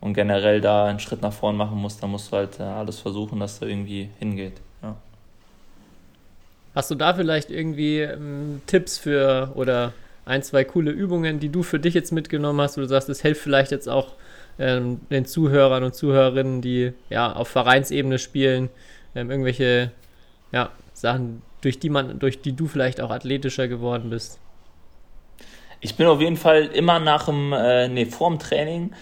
und generell da einen Schritt nach vorn machen musst, dann musst du halt äh, alles versuchen, dass da irgendwie hingeht. Ja. Hast du da vielleicht irgendwie ähm, Tipps für oder ein, zwei coole Übungen, die du für dich jetzt mitgenommen hast, wo du sagst, es hilft vielleicht jetzt auch ähm, den Zuhörern und Zuhörerinnen, die ja auf Vereinsebene spielen, ähm, irgendwelche ja, Sachen, durch die man, durch die du vielleicht auch athletischer geworden bist? Ich bin auf jeden Fall immer nach dem, äh, nee, vor dem Training,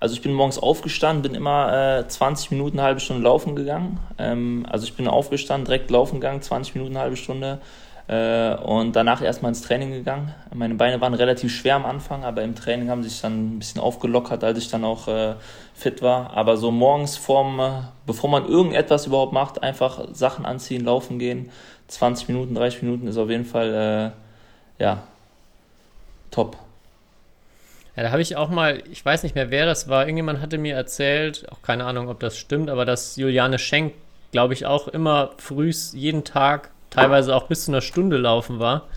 also ich bin morgens aufgestanden, bin immer äh, 20 Minuten, halbe Stunde laufen gegangen. Ähm, also ich bin aufgestanden, direkt laufen gegangen, 20 Minuten, halbe Stunde. Äh, und danach erstmal ins Training gegangen. Meine Beine waren relativ schwer am Anfang, aber im Training haben sich dann ein bisschen aufgelockert, als ich dann auch äh, fit war. Aber so morgens vorm, äh, bevor man irgendetwas überhaupt macht, einfach Sachen anziehen, laufen gehen. 20 Minuten, 30 Minuten ist auf jeden Fall äh, ja top. Ja, da habe ich auch mal, ich weiß nicht mehr, wer das war, irgendjemand hatte mir erzählt, auch keine Ahnung, ob das stimmt, aber dass Juliane Schenk, glaube ich, auch immer frühs jeden Tag teilweise auch bis zu einer Stunde laufen war.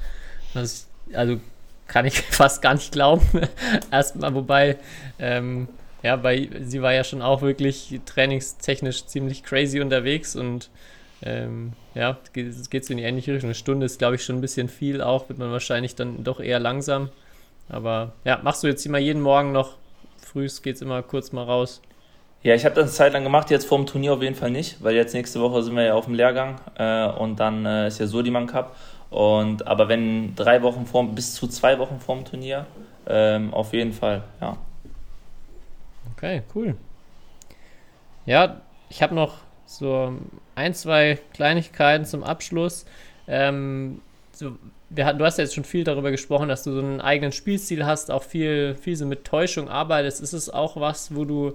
Das, also kann ich *laughs* fast gar nicht glauben. *laughs* Erstmal, wobei, ähm, ja, weil sie war ja schon auch wirklich trainingstechnisch ziemlich crazy unterwegs und ähm, ja, es geht so in die ähnliche Richtung. Eine Stunde ist, glaube ich, schon ein bisschen viel, auch wird man wahrscheinlich dann doch eher langsam. Aber ja, machst du jetzt immer jeden Morgen noch früh, geht es immer kurz mal raus? Ja, ich habe das eine Zeit lang gemacht, jetzt vor dem Turnier auf jeden Fall nicht, weil jetzt nächste Woche sind wir ja auf dem Lehrgang äh, und dann äh, ist ja Surdiman Cup. Und, aber wenn drei Wochen vor, bis zu zwei Wochen vor dem Turnier, ähm, auf jeden Fall, ja. Okay, cool. Ja, ich habe noch so ein, zwei Kleinigkeiten zum Abschluss. Ähm, so, wir, du hast ja jetzt schon viel darüber gesprochen, dass du so einen eigenen Spielstil hast, auch viel, viel so mit Täuschung arbeitest. Ist es auch was, wo du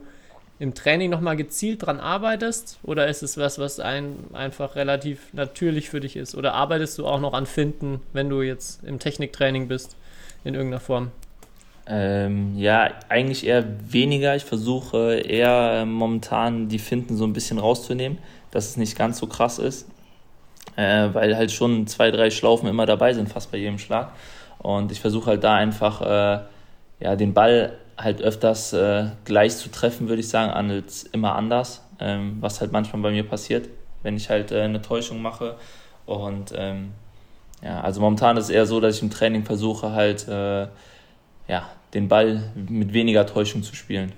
im Training nochmal gezielt dran arbeitest? Oder ist es was, was ein, einfach relativ natürlich für dich ist? Oder arbeitest du auch noch an Finden, wenn du jetzt im Techniktraining bist, in irgendeiner Form? Ähm, ja, eigentlich eher weniger. Ich versuche eher momentan die Finden so ein bisschen rauszunehmen, dass es nicht ganz so krass ist. Äh, weil halt schon zwei, drei Schlaufen immer dabei sind, fast bei jedem Schlag. Und ich versuche halt da einfach äh, ja, den Ball halt öfters äh, gleich zu treffen, würde ich sagen, als immer anders, ähm, was halt manchmal bei mir passiert, wenn ich halt äh, eine Täuschung mache. Und ähm, ja, also momentan ist es eher so, dass ich im Training versuche halt äh, ja, den Ball mit weniger Täuschung zu spielen.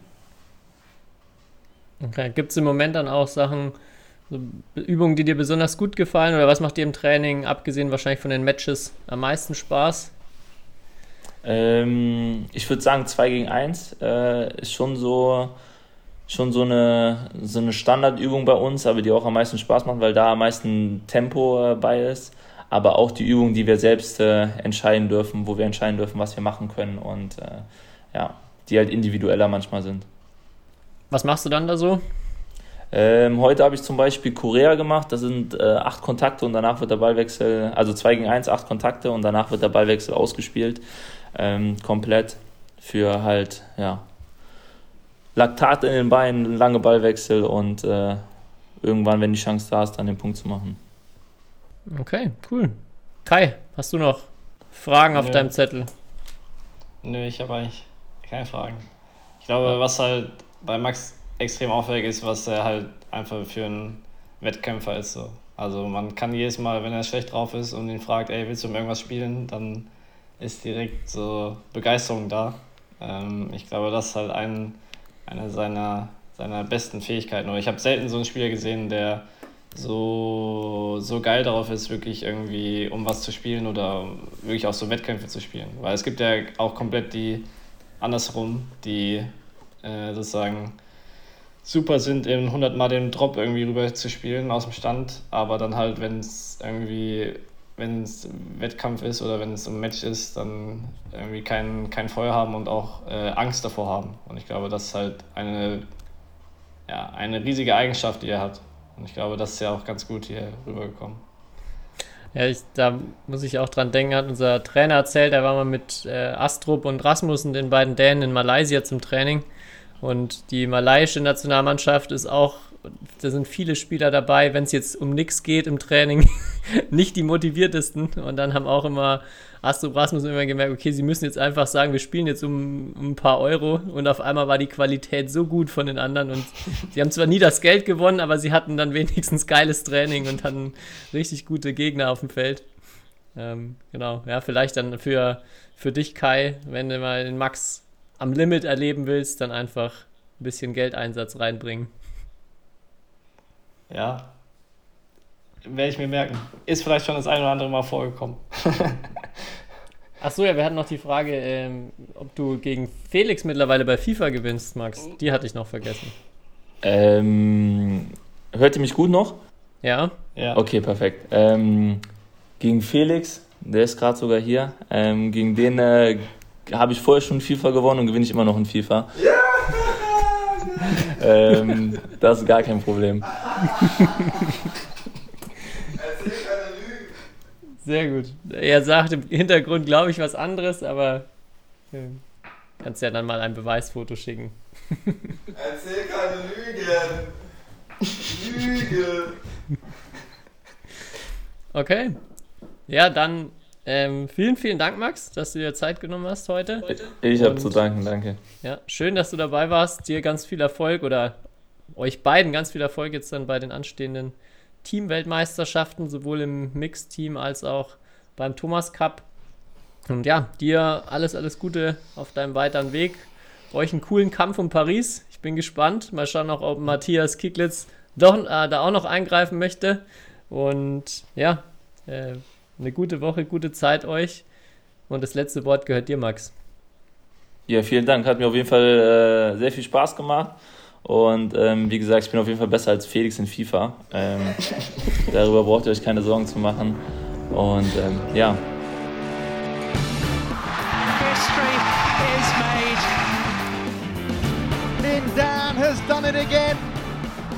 Okay, gibt es im Moment dann auch Sachen, so Übungen, die dir besonders gut gefallen oder was macht dir im Training, abgesehen wahrscheinlich von den Matches, am meisten Spaß? Ähm, ich würde sagen, 2 gegen 1 äh, ist schon so, schon so eine, so eine Standardübung bei uns, aber die auch am meisten Spaß macht, weil da am meisten Tempo äh, bei ist. Aber auch die Übung, die wir selbst äh, entscheiden dürfen, wo wir entscheiden dürfen, was wir machen können und äh, ja, die halt individueller manchmal sind. Was machst du dann da so? Ähm, heute habe ich zum Beispiel Korea gemacht. Das sind äh, acht Kontakte und danach wird der Ballwechsel, also 2 gegen 1, acht Kontakte und danach wird der Ballwechsel ausgespielt ähm, komplett für halt, ja, Laktat in den Beinen, lange Ballwechsel und äh, irgendwann, wenn die Chance da ist, dann den Punkt zu machen. Okay, cool. Kai, hast du noch Fragen auf Nö. deinem Zettel? Nö, ich habe eigentlich keine Fragen. Ich glaube, was halt bei Max extrem auffällig ist, was er halt einfach für einen Wettkämpfer ist. So. Also man kann jedes Mal, wenn er schlecht drauf ist und ihn fragt, ey, willst du um irgendwas spielen, dann ist direkt so Begeisterung da. Ähm, ich glaube, das ist halt ein, eine seiner, seiner besten Fähigkeiten. Und ich habe selten so einen Spieler gesehen, der so, so geil darauf ist, wirklich irgendwie um was zu spielen oder wirklich auch so Wettkämpfe zu spielen. Weil es gibt ja auch komplett die andersrum, die äh, sozusagen super sind, in 100 Mal den Drop irgendwie rüber zu spielen aus dem Stand, aber dann halt, wenn es irgendwie, wenn es Wettkampf ist oder wenn es ein Match ist, dann irgendwie kein, kein Feuer haben und auch äh, Angst davor haben. Und ich glaube, das ist halt eine, ja, eine riesige Eigenschaft, die er hat. Und ich glaube, das ist ja auch ganz gut hier rübergekommen. Ja, ich, da muss ich auch dran denken, hat unser Trainer erzählt, er war mal mit äh, Astrup und Rasmussen, den beiden Dänen, in Malaysia zum Training. Und die malaiische Nationalmannschaft ist auch, da sind viele Spieler dabei, wenn es jetzt um nichts geht im Training, *laughs* nicht die motiviertesten. Und dann haben auch immer Astrup Rasmussen immer gemerkt, okay, sie müssen jetzt einfach sagen, wir spielen jetzt um, um, ein paar Euro. Und auf einmal war die Qualität so gut von den anderen. Und sie haben zwar nie das Geld gewonnen, aber sie hatten dann wenigstens geiles Training und hatten richtig gute Gegner auf dem Feld. Ähm, genau, ja, vielleicht dann für, für dich, Kai, wenn du mal den Max am Limit erleben willst, dann einfach ein bisschen Geldeinsatz reinbringen. Ja, werde ich mir merken. Ist vielleicht schon das ein oder andere Mal vorgekommen. Achso, ja, wir hatten noch die Frage, ähm, ob du gegen Felix mittlerweile bei FIFA gewinnst, Max. Die hatte ich noch vergessen. Ähm, hört ihr mich gut noch? Ja. Ja. Okay, perfekt. Ähm, gegen Felix, der ist gerade sogar hier. Ähm, gegen den äh, habe ich vorher schon FIFA gewonnen und gewinne ich immer noch in FIFA. Ja! Ähm, das ist gar kein Problem. Sehr gut. Er sagt im Hintergrund, glaube ich, was anderes, aber äh, kannst ja dann mal ein Beweisfoto schicken. Erzähl keine Lügen. Lüge. Okay. Ja, dann ähm, vielen, vielen Dank, Max, dass du dir Zeit genommen hast heute. Ich habe zu danken, danke. Ja, schön, dass du dabei warst. Dir ganz viel Erfolg oder euch beiden ganz viel Erfolg jetzt dann bei den anstehenden Teamweltmeisterschaften, sowohl im Mixteam als auch beim Thomas Cup. Und ja, dir alles, alles Gute auf deinem weiteren Weg. Euch einen coolen Kampf um Paris. Ich bin gespannt. Mal schauen auch, ob Matthias Kicklitz doch, äh, da auch noch eingreifen möchte. Und ja, äh, eine gute Woche, gute Zeit euch. Und das letzte Wort gehört dir, Max. Ja, vielen Dank. Hat mir auf jeden Fall äh, sehr viel Spaß gemacht. Und ähm, wie gesagt, ich bin auf jeden Fall besser als Felix in FIFA. Ähm, *laughs* darüber braucht ihr euch keine Sorgen zu machen. Und ähm, ja. History is made. Lin Dan has done it again.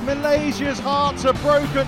Malaysia's hearts are broken.